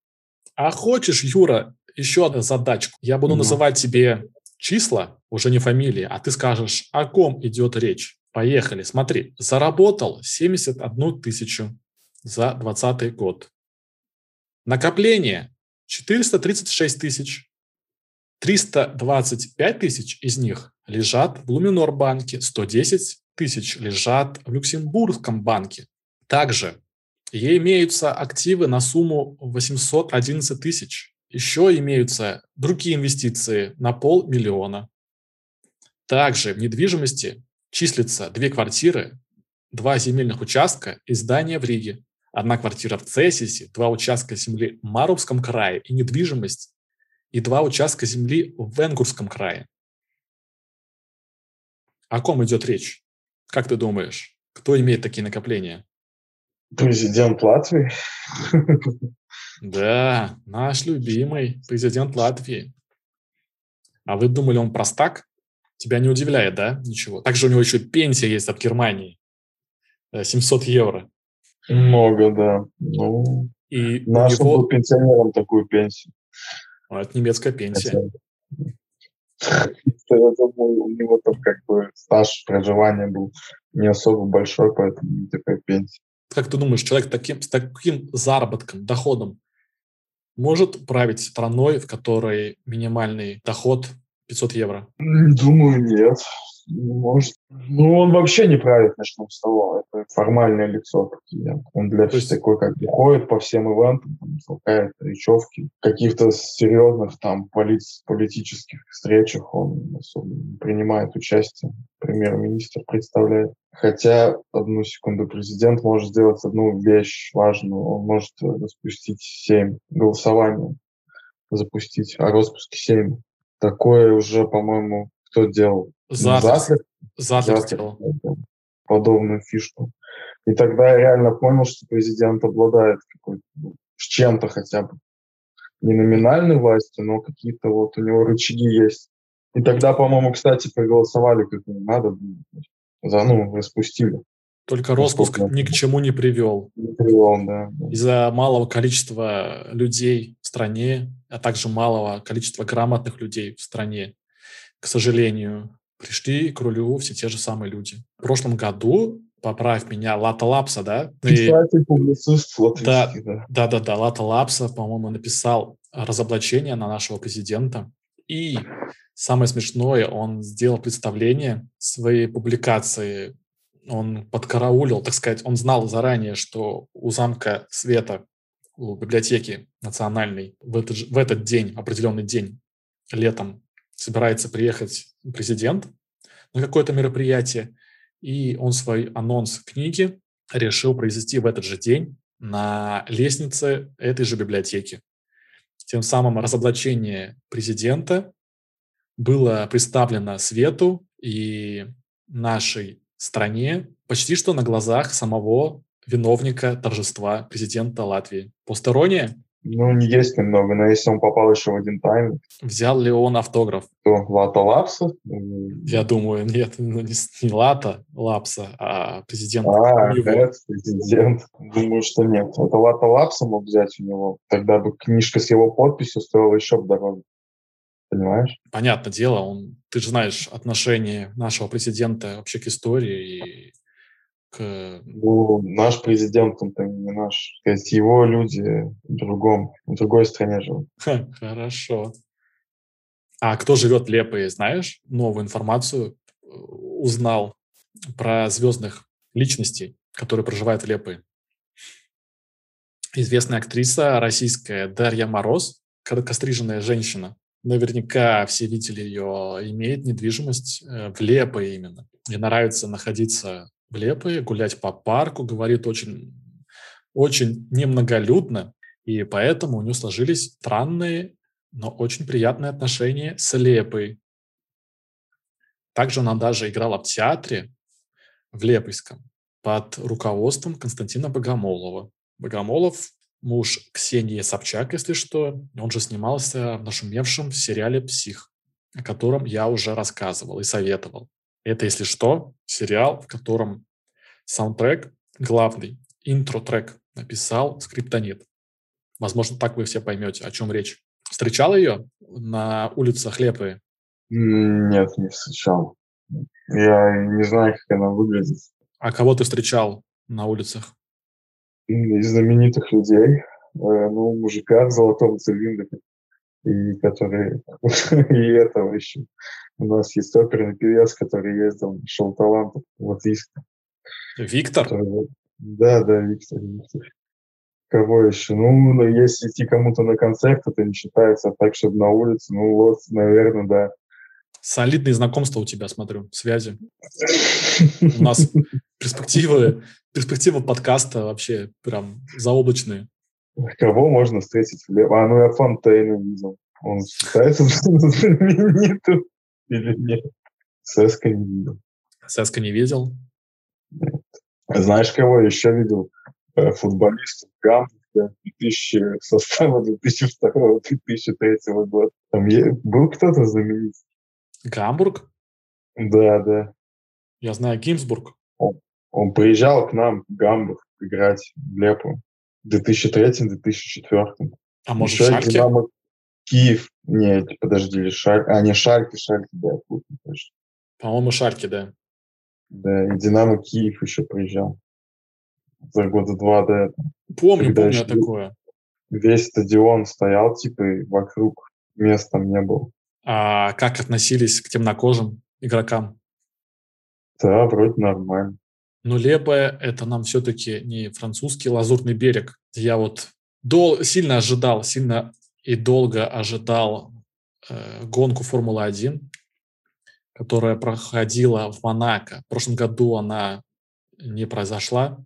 А хочешь, Юра, еще одну задачку. Я буду mm называть тебе числа, уже не фамилии, а ты скажешь, о ком идет речь. Поехали, смотри. Заработал 71 тысячу за 2020 год. Накопление 436 тысяч. 325 тысяч из них лежат в Луминор банке, 110 тысяч лежат в Люксембургском банке. Также ей имеются активы на сумму 811 тысяч. Еще имеются другие инвестиции на полмиллиона. Также в недвижимости числится две квартиры, два земельных участка и здание в Риге, одна квартира в Цесисе, два участка земли в Марубском крае и недвижимость и два участка земли в Венгурском крае. О ком идет речь? Как ты думаешь, кто имеет такие накопления? Президент Латвии. Да, наш любимый президент Латвии. А вы думали, он простак? Тебя не удивляет, да? Ничего. Также у него еще пенсия есть от Германии. 700 э, евро. Много, да. Ну, и нашим него... пенсионерам такую пенсию. Ну, это немецкая пенсия. Я думаю, у него там как бы стаж проживания был не особо большой, поэтому не такая пенсия. Как ты думаешь, человек таким, с таким заработком, доходом может править страной, в которой минимальный доход 500 евро? Думаю, нет. Может. Ну, он вообще не правит, начнем с того. Это формальное лицо. Он для То есть... такой, как бы, ходит по всем ивентам, там, толкает речевки. В каких-то серьезных там полит... политических встречах он особо не принимает участие. Премьер-министр представляет. Хотя, одну секунду, президент может сделать одну вещь важную. Он может распустить семь голосований, запустить о распуске семь. Такое уже, по-моему, кто делал? Затлер. Затлер сделал. Подобную фишку. И тогда я реально понял, что президент обладает какой-то, ну, с чем-то хотя бы. Не номинальной властью, но какие-то вот у него рычаги есть. И тогда, по-моему, кстати, проголосовали как надо. За, ну, распустили. Только распуск ни к чему не привел. Не привел, да. Из-за малого количества людей в стране, а также малого количества грамотных людей в стране, к сожалению, пришли к рулю все те же самые люди. В прошлом году поправь меня, Лата Лапса, да? Публицист да, да. Да, да, да, Лата Лапса, по-моему, написал разоблачение на нашего президента. И самое смешное, он сделал представление своей публикации. Он подкараулил, так сказать, он знал заранее, что у замка Света, у библиотеки национальной в этот, в этот день, определенный день, летом, собирается приехать президент на какое-то мероприятие, и он свой анонс книги решил произвести в этот же день на лестнице этой же библиотеки. Тем самым разоблачение президента было представлено свету и нашей стране почти что на глазах самого виновника торжества президента Латвии. Посторонняя ну, не есть немного, но если он попал еще в один тайм... Взял ли он автограф? То Лата Лапса? Я думаю, нет, ну, не, не Лата Лапса, а президент. А, нет, президент. Думаю, что нет. Это Лата Лапса мог взять у него. Тогда бы книжка с его подписью стоила еще бы дороже. Понимаешь? Понятное дело, он, ты же знаешь отношение нашего президента вообще к истории и к... Ну, наш президент, он не наш. То есть его люди в другом, в другой стране живут. Хорошо. А кто живет в Лепое, знаешь? Новую информацию э, узнал про звездных личностей, которые проживают в Лепое. Известная актриса российская Дарья Мороз, короткостриженная женщина. Наверняка все видели ее, имеет недвижимость э, в Лепое именно. Ей нравится находиться в Лепое, гулять по парку, говорит очень, очень немноголюдно, и поэтому у нее сложились странные, но очень приятные отношения с Лепой. Также она даже играла в театре в Лепойском под руководством Константина Богомолова. Богомолов – муж Ксении Собчак, если что. Он же снимался в нашумевшем сериале «Псих», о котором я уже рассказывал и советовал. Это, если что, сериал, в котором саундтрек, главный интро-трек написал Скриптонит. Возможно, так вы все поймете, о чем речь. Встречал ее на улицах Лепы? Нет, не встречал. Я не знаю, как она выглядит. А кого ты встречал на улицах? Из знаменитых людей. Э, ну, мужика в золотом цилиндре и который и этого еще. У нас есть оперный певец, который ездил, нашел талантов латвийских. Виктор? Который, да, да, Виктор, Виктор. Кого еще? Ну, если идти кому-то на концерт, это не считается, а так, чтобы на улице, ну, вот, наверное, да. Солидные знакомства у тебя, смотрю, связи. У нас перспективы, перспектива подкаста вообще прям заоблачные. Кого можно встретить? А, ну я Фонтейна видел. Он считается знаменитым или нет? Сеска не видел. Сеска не видел? Нет. Знаешь, кого я еще видел? Э, футболист Гамбурга 2000, состава 2002-2003 года. Там был кто-то знаменитый? Гамбург? Да, да. Я знаю Гимсбург. Он, он приезжал к нам в Гамбург играть в Лепу. 2003-2004. А может, Еще Шальке? Динамо Киев. Нет, подожди, Шаль... А, не Шальке, Шальке, да, точно. По-моему, Шальке, да. Да, и Динамо Киев еще приезжал. За года два до этого. Помню, Когда помню такое. Весь стадион стоял, типа, и вокруг мест там не было. А как относились к темнокожим игрокам? Да, вроде нормально. Но Лепая – это нам все-таки не французский лазурный берег. Я вот дол- сильно ожидал, сильно и долго ожидал э, гонку Формулы-1, которая проходила в Монако. В прошлом году она не произошла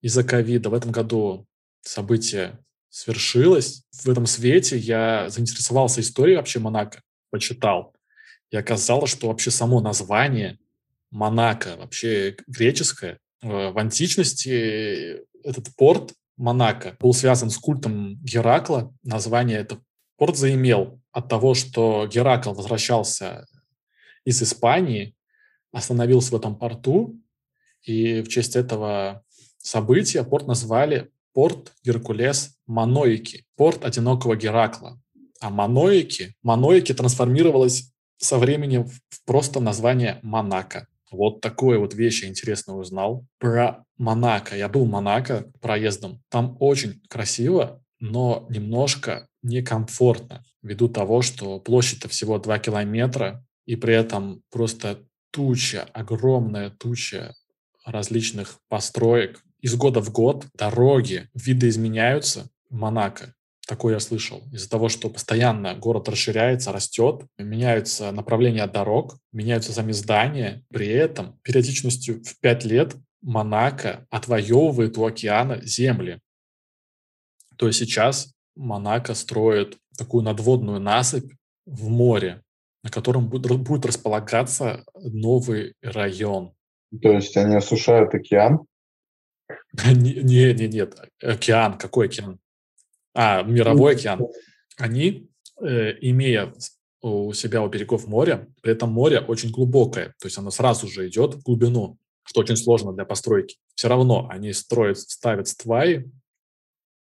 из-за ковида. В этом году событие свершилось. В этом свете я заинтересовался историей вообще Монако, почитал. И оказалось, что вообще само название Монако, вообще греческое. Э, в античности этот порт Монако был связан с культом Геракла. Название этот порт заимел от того, что Геракл возвращался из Испании, остановился в этом порту, и в честь этого события порт назвали порт Геркулес Маноики, порт одинокого Геракла. А Маноики, Маноики трансформировалось со временем в просто название Монако. Вот такое вот вещь я интересно узнал. Про Монако. Я был в Монако проездом. Там очень красиво, но немножко некомфортно ввиду того, что площадь-то всего 2 километра, и при этом просто туча, огромная туча различных построек. Из года в год дороги видоизменяются в Монако. Такое я слышал. Из-за того, что постоянно город расширяется, растет, меняются направления дорог, меняются сами здания. При этом периодичностью в 5 лет Монако отвоевывает у океана земли. То есть сейчас Монако строит такую надводную насыпь в море, на котором будет, располагаться новый район. То есть они осушают океан? Нет, нет, нет. Океан. Какой океан? А, мировой океан. Они, э, имея у себя у берегов моря, при этом море очень глубокое, то есть оно сразу же идет в глубину, что очень сложно для постройки. Все равно они строят, ставят стваи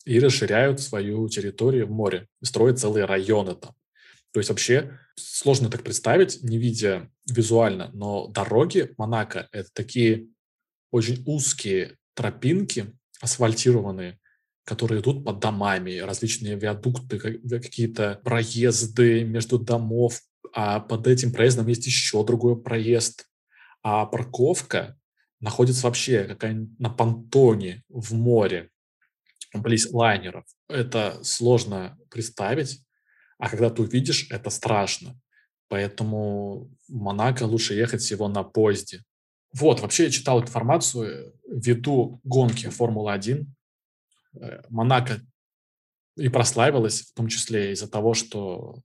и расширяют свою территорию в море, и строят целые районы там. То есть вообще сложно так представить, не видя визуально, но дороги Монако – это такие очень узкие тропинки, асфальтированные, которые идут под домами, различные виадукты, какие-то проезды между домов, а под этим проездом есть еще другой проезд. А парковка находится вообще какая на понтоне в море, близ лайнеров. Это сложно представить, а когда ты увидишь, это страшно. Поэтому в Монако лучше ехать всего на поезде. Вот, вообще я читал информацию, ввиду гонки Формулы-1, Э, Монако и прославилась, в том числе из-за того, что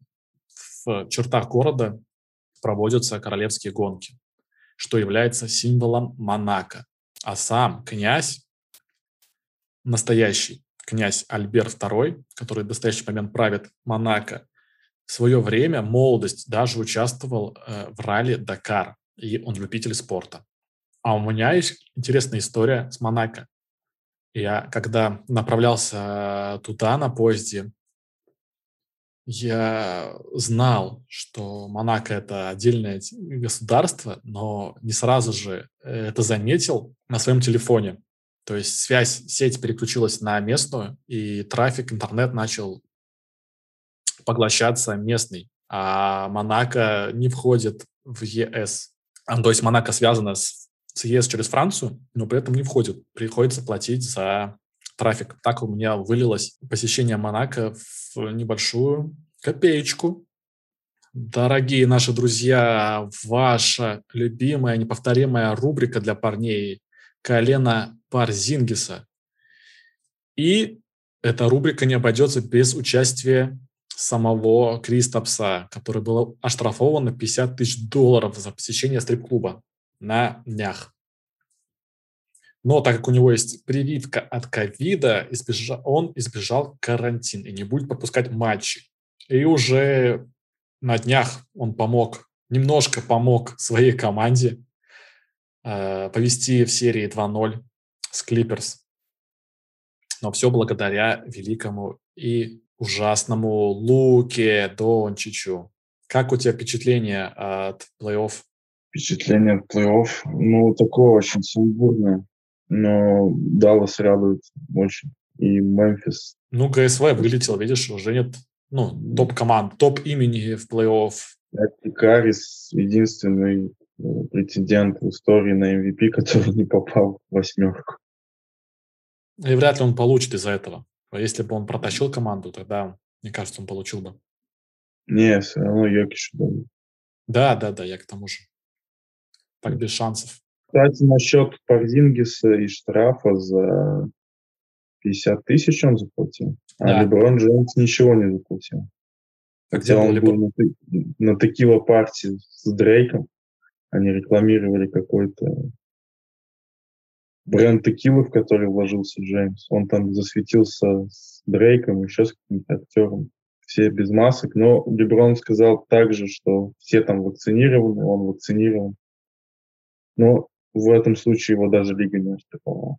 в чертах города проводятся королевские гонки, что является символом Монако. А сам князь, настоящий князь Альберт II, который в настоящий момент правит Монако, в свое время, молодость, даже участвовал э, в ралли Дакар, и он любитель спорта. А у меня есть интересная история с Монако. Я когда направлялся туда на поезде, я знал, что Монако это отдельное государство, но не сразу же это заметил на своем телефоне. То есть связь, сеть переключилась на местную, и трафик, интернет начал поглощаться местный, а Монако не входит в ЕС. То есть Монако связано с ЦЕС через Францию, но при этом не входит. Приходится платить за трафик. Так у меня вылилось посещение Монако в небольшую копеечку. Дорогие наши друзья, ваша любимая, неповторимая рубрика для парней «Колено Парзингиса». И эта рубрика не обойдется без участия самого Кристопса, который был оштрафован на 50 тысяч долларов за посещение стрип-клуба на днях. Но так как у него есть прививка от ковида, он избежал карантин и не будет пропускать матчи. И уже на днях он помог, немножко помог своей команде э, повести в серии 2-0 с Клиперс. Но все благодаря великому и ужасному Луке Дончичу. Как у тебя впечатление от плей-офф Впечатление от плей-офф, ну, такое очень сумбурное, но Даллас радует очень. И Мемфис. Ну, ГСВ вылетел, видишь, уже нет, ну, топ-команд, топ-имени в плей-офф. Карис единственный э, претендент в истории на MVP, который не попал в восьмерку. И вряд ли он получит из-за этого. А если бы он протащил команду, тогда, мне кажется, он получил бы. Не, все равно Йокиш. Да, да, да, я к тому же так без шансов. Кстати, насчет Парзингиса и штрафа за 50 тысяч он заплатил, а да. а Леброн Джеймс ничего не заплатил. Хотя он был на, на текила партии с Дрейком, они рекламировали какой-то бренд текилы, в который вложился Джеймс. Он там засветился с Дрейком, еще с каким-то актером. Все без масок, но Леброн сказал также, что все там вакцинированы, он вакцинирован. Но в этом случае его даже лига не оштрафовала.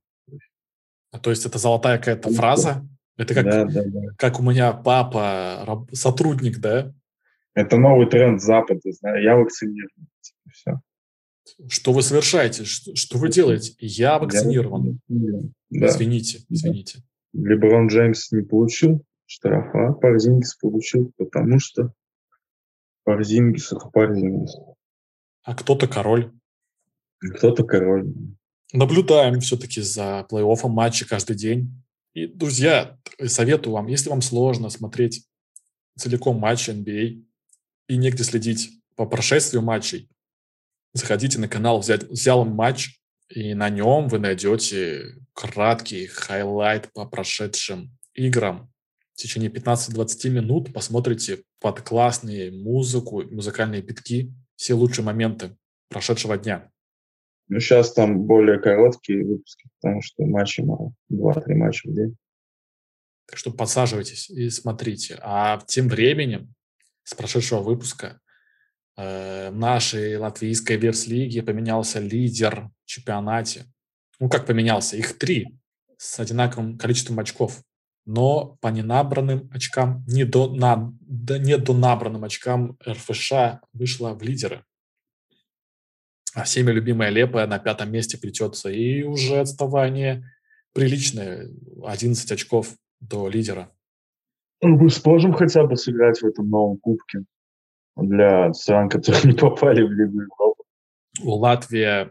А то есть это золотая какая-то ну, фраза? Это как, да, да, да. как у меня папа, сотрудник, да? Это новый тренд Запада, знаю. Я вакцинирован. Типа, все. Что вы совершаете? Что, что вы делаете? Я вакцинирован. Да. Извините, извините. Леброн Джеймс не получил штрафа, Парзингис получил, потому что Парзингис это Парзингис. А кто-то король. Кто-то король. Наблюдаем все-таки за плей-оффом матча каждый день. И, друзья, советую вам, если вам сложно смотреть целиком матч NBA и негде следить по прошествию матчей, заходите на канал «Взять, «Взял матч», и на нем вы найдете краткий хайлайт по прошедшим играм. В течение 15-20 минут посмотрите под классные музыку, музыкальные битки, все лучшие моменты прошедшего дня. Ну, сейчас там более короткие выпуски, потому что матчей мало. Два-три матча в день. Так что подсаживайтесь и смотрите. А тем временем с прошедшего выпуска э, нашей латвийской верс-лиги поменялся лидер в чемпионате. Ну, как поменялся? Их три с одинаковым количеством очков. Но по ненабранным очкам, не до, на, да, не до набранным очкам РФШ вышла в лидеры. А всеми любимая Лепа на пятом месте плетется. И уже отставание приличное. 11 очков до лидера. Ну, мы сможем хотя бы сыграть в этом новом кубке для стран, которые не попали в Лигу Европы. У Латвии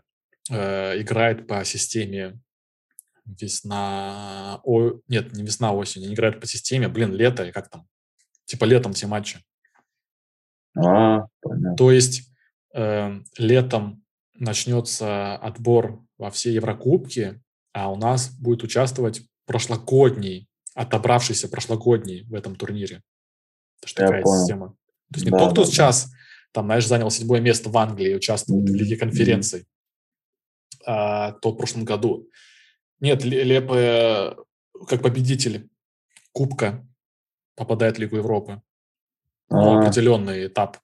э, играет по системе весна... О, нет, не весна-осень. Они играют по системе, блин, лето, и как там? Типа летом все матчи. А, понятно. То есть э, летом начнется отбор во все Еврокубки, а у нас будет участвовать прошлогодний отобравшийся прошлогодний в этом турнире. Это же такая понял. система. То есть не да, тот, кто да, сейчас, да. там, знаешь, занял седьмое место в Англии и участвует mm-hmm. в Лиге конференций, а тот в прошлом году. Нет, Лепе как победитель Кубка попадает в Лигу Европы. Ну, определенный этап.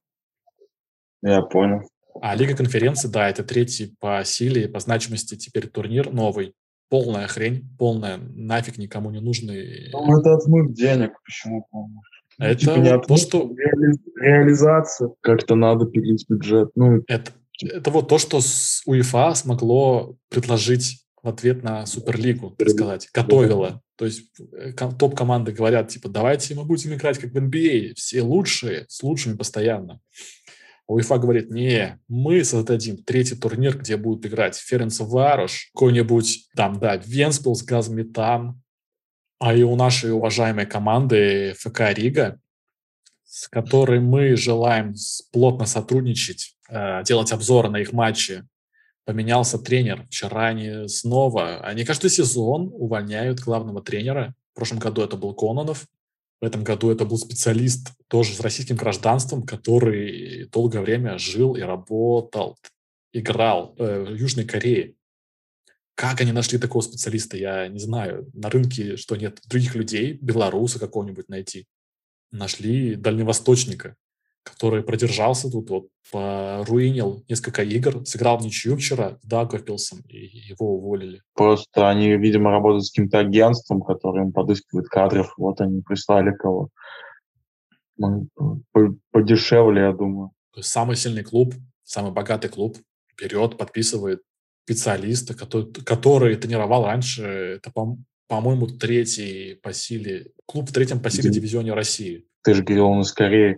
Я понял. А Лига конференции, да, это третий по силе и по значимости теперь турнир новый полная хрень, полная, нафиг никому не нужный. Ну, это отмыв денег, почему помню. Это типа не отмыв, то, что... Реали... Реализация. Как-то надо пилить бюджет. Ну... Это, это вот то, что с УЕФА смогло предложить в ответ на Суперлигу, так сказать, готовила. То есть э, топ-команды говорят, типа, давайте мы будем играть как в NBA, а, все лучшие, с лучшими постоянно. УЕФА говорит, не, мы создадим третий турнир, где будут играть Ференц Варош, какой-нибудь там, да, Венспилс, Газметан, а и у нашей уважаемой команды ФК Рига, с которой мы желаем плотно сотрудничать, э, делать обзоры на их матчи. Поменялся тренер. Вчера они снова, они каждый сезон увольняют главного тренера. В прошлом году это был Кононов, в этом году это был специалист тоже с российским гражданством, который долгое время жил и работал, играл э, в Южной Корее. Как они нашли такого специалиста, я не знаю. На рынке что нет других людей, белоруса какого-нибудь найти. Нашли дальневосточника который продержался тут, вот, поруинил несколько игр, сыграл в ничью вчера с Дагофилсом, и его уволили. Просто они, видимо, работают с каким-то агентством, которое им подыскивает кадров, вот они прислали кого. Подешевле, я думаю. То есть самый сильный клуб, самый богатый клуб берет, подписывает специалиста, который, который тренировал раньше, это, по- по-моему, третий по силе, клуб в третьем по силе дивизионе России. Ты же говорил, он из Кореи.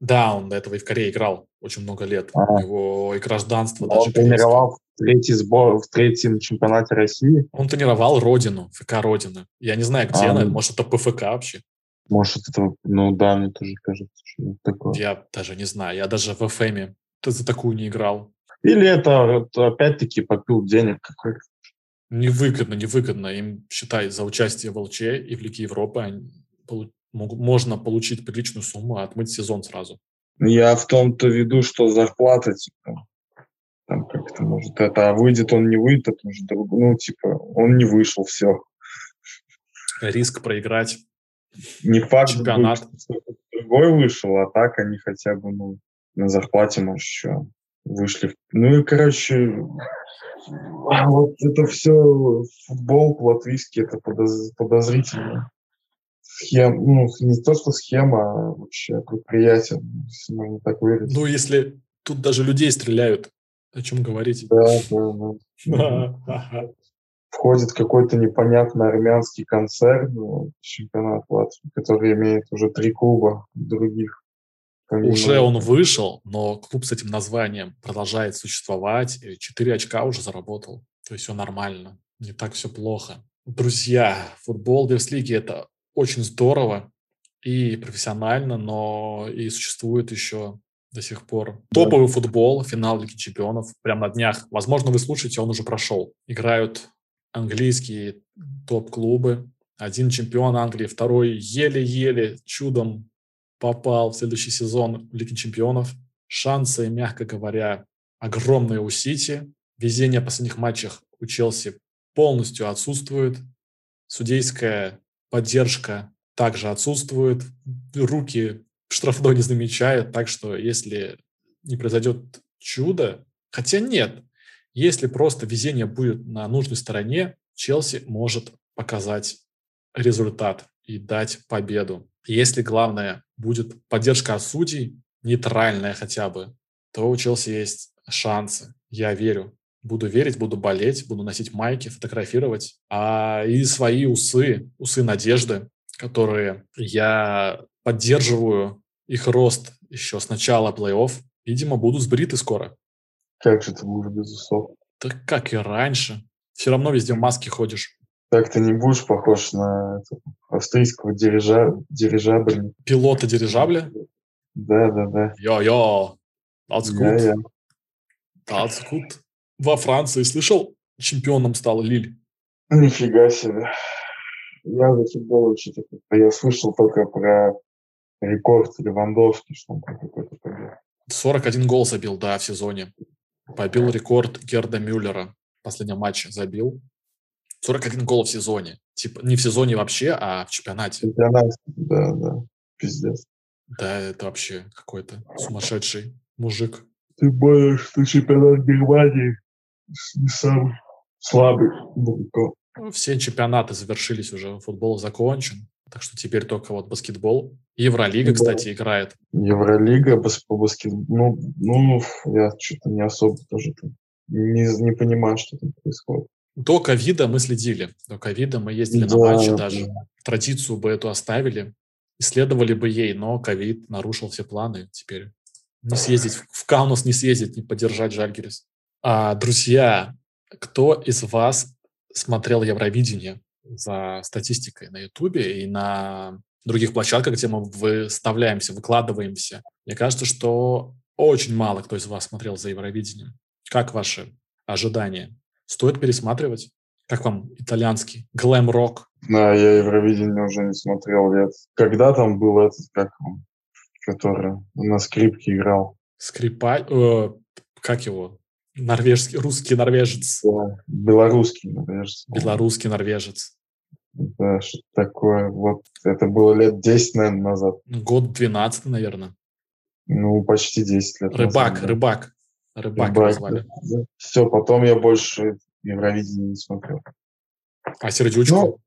Да, он до этого и в Корее играл очень много лет. А. У него и гражданство даже. Он тренировал в третий сбор, в третьем чемпионате России. Он тренировал Родину, ФК Родина. Я не знаю, где а, она, может, это ПФК вообще. Может, это, ну да, мне тоже кажется, что это такое. Я даже не знаю, я даже в ФМе за такую не играл. Или это, это опять-таки попил денег какой-то. Невыгодно, невыгодно. Им, считай, за участие в ЛЧ и в Лиге Европы можно получить приличную сумму, а отмыть сезон сразу. Я в том-то виду, что зарплата, типа, там как-то может это, а выйдет он, не выйдет, это уже друг, ну, типа, он не вышел, все. Риск проиграть не факт, чемпионат. Будет, другой вышел, а так они хотя бы, ну, на зарплате, может, еще вышли. Ну и, короче, вот это все футбол латвийский, это подоз, подозрительно схем, ну, не то, что схема, а вообще предприятие, если можно так выразить. Ну, если тут даже людей стреляют о чем говорить. Да, да, да. Входит какой-то непонятный армянский концерн ну, чемпионат Латвии, который имеет уже три клуба других. Уже он вышел, но клуб с этим названием продолжает существовать, и 4 очка уже заработал. То есть все нормально, не так все плохо. Друзья, футбол Верслиги – это очень здорово и профессионально, но и существует еще до сих пор. Да. Топовый футбол, финал Лиги Чемпионов, прямо на днях. Возможно, вы слушаете, он уже прошел. Играют английские топ-клубы. Один чемпион Англии, второй еле-еле чудом попал в следующий сезон Лиги Чемпионов. Шансы, мягко говоря, огромные у Сити. Везение в последних матчах у Челси полностью отсутствует. Судейская поддержка также отсутствует. Руки штрафной не замечают. Так что если не произойдет чудо, хотя нет, если просто везение будет на нужной стороне, Челси может показать результат и дать победу. Если главное будет поддержка от судей, нейтральная хотя бы, то у Челси есть шансы. Я верю. Буду верить, буду болеть, буду носить майки, фотографировать. А и свои усы, усы надежды, которые я поддерживаю их рост еще с начала плей-офф, видимо, будут сбриты скоро. Как же ты будешь без усов? Так как и раньше. Все равно везде в маске ходишь. Так ты не будешь похож на австрийского дирижа... дирижабля. Пилота дирижабля? Да, да, да. Йо-йо. That's good. Yeah, yeah. That's good. Во Франции слышал, чемпионом стал Лиль? Нифига себе. Я за футбол очень Я слышал только про рекорд Левандовский, что он какой-то побил. 41 гол забил, да, в сезоне. Побил рекорд Герда Мюллера. В последнем матче забил. 41 гол в сезоне. Типа не в сезоне вообще, а в чемпионате. Чемпионат, да, да. Пиздец. Да, это вообще какой-то сумасшедший мужик. Ты более, что чемпионат Германии не самый слабый далеко. Все чемпионаты завершились уже, футбол закончен. Так что теперь только вот баскетбол. Евролига, да. кстати, играет. Евролига по баскетболу. Ну, ну, я что-то не особо тоже не, не понимаю, что там происходит. До ковида мы следили. До ковида мы ездили да, на матчи даже. Традицию бы эту оставили. Исследовали бы ей, но ковид нарушил все планы. Теперь не съездить в Каунас, не съездить, не поддержать Жальгерис. А, друзья, кто из вас смотрел Евровидение за статистикой на Ютубе и на других площадках, где мы выставляемся, выкладываемся? Мне кажется, что очень мало кто из вас смотрел за Евровидением. Как ваши ожидания? Стоит пересматривать? Как вам итальянский глэм-рок? Да, я Евровидение уже не смотрел лет. Когда там был этот, как он, который на скрипке играл? Скрипа... Э, как его? Норвежский, русский норвежец. Да, белорусский норвежец. Белорусский норвежец. Да, что такое. Вот это было лет 10, наверное, назад. Год 12, наверное. Ну, почти 10 лет Рыбак, назад. Рыбак. Рыбак, рыбак звали. Да. Все, потом я больше Евровидение не смотрел. А сердючку? Ну,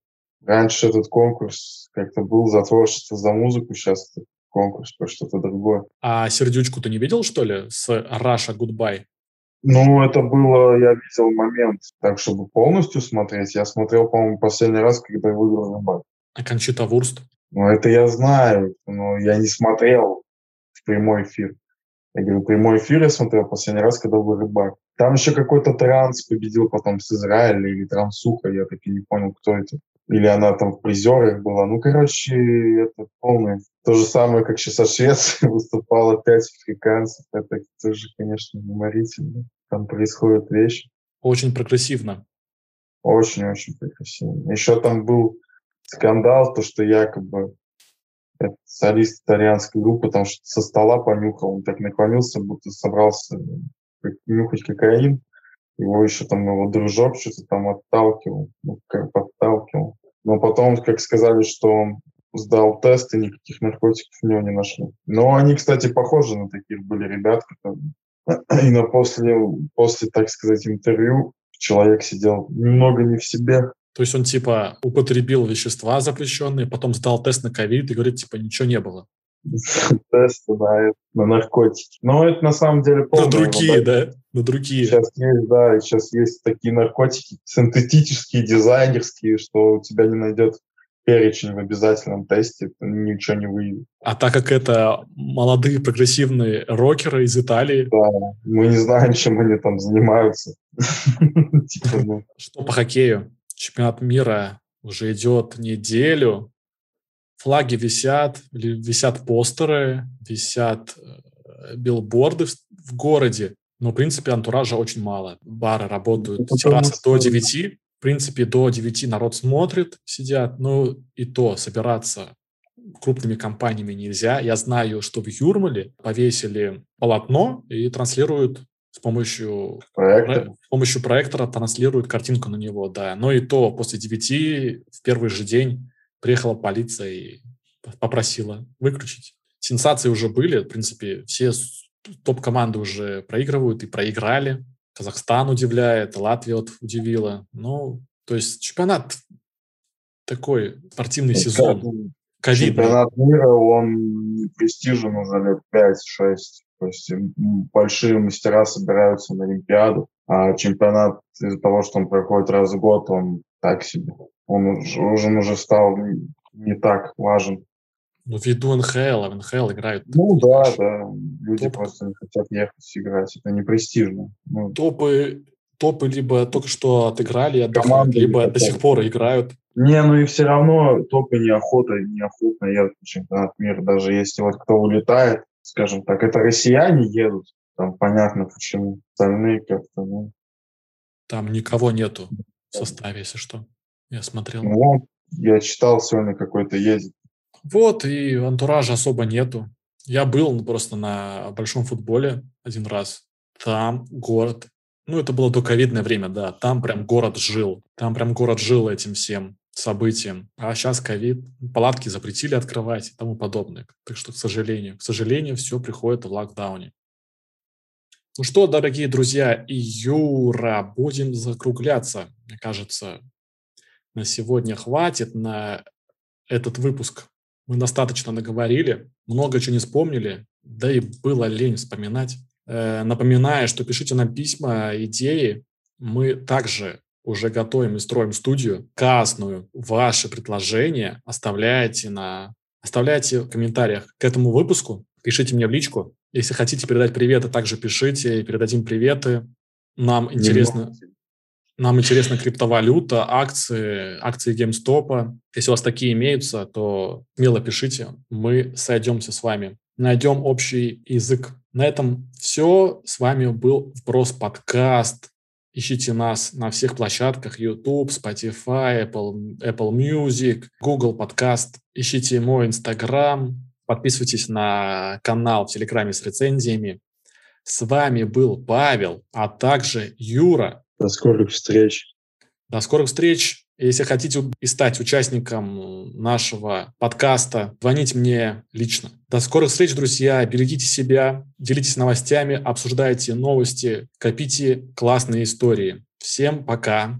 раньше этот конкурс как-то был за творчество, за музыку, сейчас конкурс про что-то другое. А сердючку ты не видел, что ли, с Russia Goodbye? Ну, это было, я видел момент, так, чтобы полностью смотреть. Я смотрел, по-моему, последний раз, когда выиграл Рыбак. А Кончита Вурст? Ну, это я знаю, но я не смотрел в прямой эфир. Я говорю, прямой эфир я смотрел последний раз, когда был Рыбак. Там еще какой-то транс победил потом с Израиля или трансуха, я так и не понял, кто это. Или она там в призерах была. Ну, короче, это полное. То же самое, как сейчас о Швеции выступало пять африканцев. Это тоже, конечно, уморительно. Там происходят вещи. Очень прогрессивно. Очень-очень прогрессивно. Еще там был скандал, то, что якобы это солист итальянской группы, что со стола понюхал, он так наклонился, будто собрался нюхать кокаин. Его еще там его дружок что-то там отталкивал, ну, как подталкивал. Но потом, как сказали, что он сдал и никаких наркотиков у него не нашли. Но они, кстати, похожи на таких были ребят, которые... И на после, после, так сказать, интервью человек сидел немного не в себе. То есть он, типа, употребил вещества запрещенные, потом сдал тест на ковид и говорит, типа, ничего не было. Тесты, да, на наркотики. Но это на самом деле На другие, да? На другие. Сейчас есть, да, сейчас есть такие наркотики синтетические, дизайнерские, что у тебя не найдет перечень в обязательном тесте, ничего не выйдет. А так как это молодые прогрессивные рокеры из Италии... Да, мы не знаем, чем они там занимаются. Типа, ну. Что по хоккею? Чемпионат мира уже идет неделю. Флаги висят, висят постеры, висят э, билборды в городе. Но, в принципе, антуража очень мало. Бары работают, ну, террасы до 9. В принципе, до 9 народ смотрит, сидят. Ну, и то собираться крупными компаниями нельзя. Я знаю, что в Юрмале повесили полотно и транслируют с помощью, Проектор. с помощью проектора транслируют картинку на него, да. Но и то после 9 в первый же день приехала полиция и попросила выключить. Сенсации уже были, в принципе, все топ-команды уже проигрывают и проиграли. Казахстан удивляет, Латвия вот удивила. Ну, то есть чемпионат такой спортивный ну, сезон. Ковид. Чемпионат мира, он престижен уже лет 5-6. То есть большие мастера собираются на Олимпиаду, а чемпионат из-за того, что он проходит раз в год, он так себе. Он уже, уже, стал не так важен. Ну, ввиду НХЛ, а в НХЛ играют... Ну да, да, люди топ. просто не хотят ехать играть, это не престижно. Ну, топы, топы либо только что отыграли, отдохнули, либо до сих пор играют. Не, ну и все равно топы неохота, неохотно едут на чемпионат мира, даже если вот кто улетает, скажем так, это россияне едут, там понятно почему, остальные как-то, ну... Там никого нету в составе, если что, я смотрел. Ну, вот, я читал сегодня какой-то ездит вот, и антуража особо нету. Я был просто на большом футболе один раз. Там город, ну, это было до ковидное время, да, там прям город жил. Там прям город жил этим всем событием. А сейчас ковид, палатки запретили открывать и тому подобное. Так что, к сожалению, к сожалению, все приходит в локдауне. Ну что, дорогие друзья, и Юра, будем закругляться. Мне кажется, на сегодня хватит на этот выпуск мы достаточно наговорили, много чего не вспомнили, да и было лень вспоминать. Э, напоминаю, что пишите нам письма, идеи. Мы также уже готовим и строим студию кастную. Ваши предложения оставляйте, на... оставляйте в комментариях к этому выпуску. Пишите мне в личку. Если хотите передать приветы, также пишите, передадим приветы. Нам интересно... Нам интересна криптовалюта, акции, акции GameStop. Если у вас такие имеются, то смело пишите, мы сойдемся с вами, найдем общий язык. На этом все. С вами был Вброс подкаст. Ищите нас на всех площадках YouTube, Spotify, Apple, Apple Music, Google подкаст. Ищите мой Instagram. Подписывайтесь на канал в Телеграме с рецензиями. С вами был Павел, а также Юра. До скорых встреч. До скорых встреч. Если хотите и стать участником нашего подкаста, звоните мне лично. До скорых встреч, друзья. Берегите себя, делитесь новостями, обсуждайте новости, копите классные истории. Всем пока.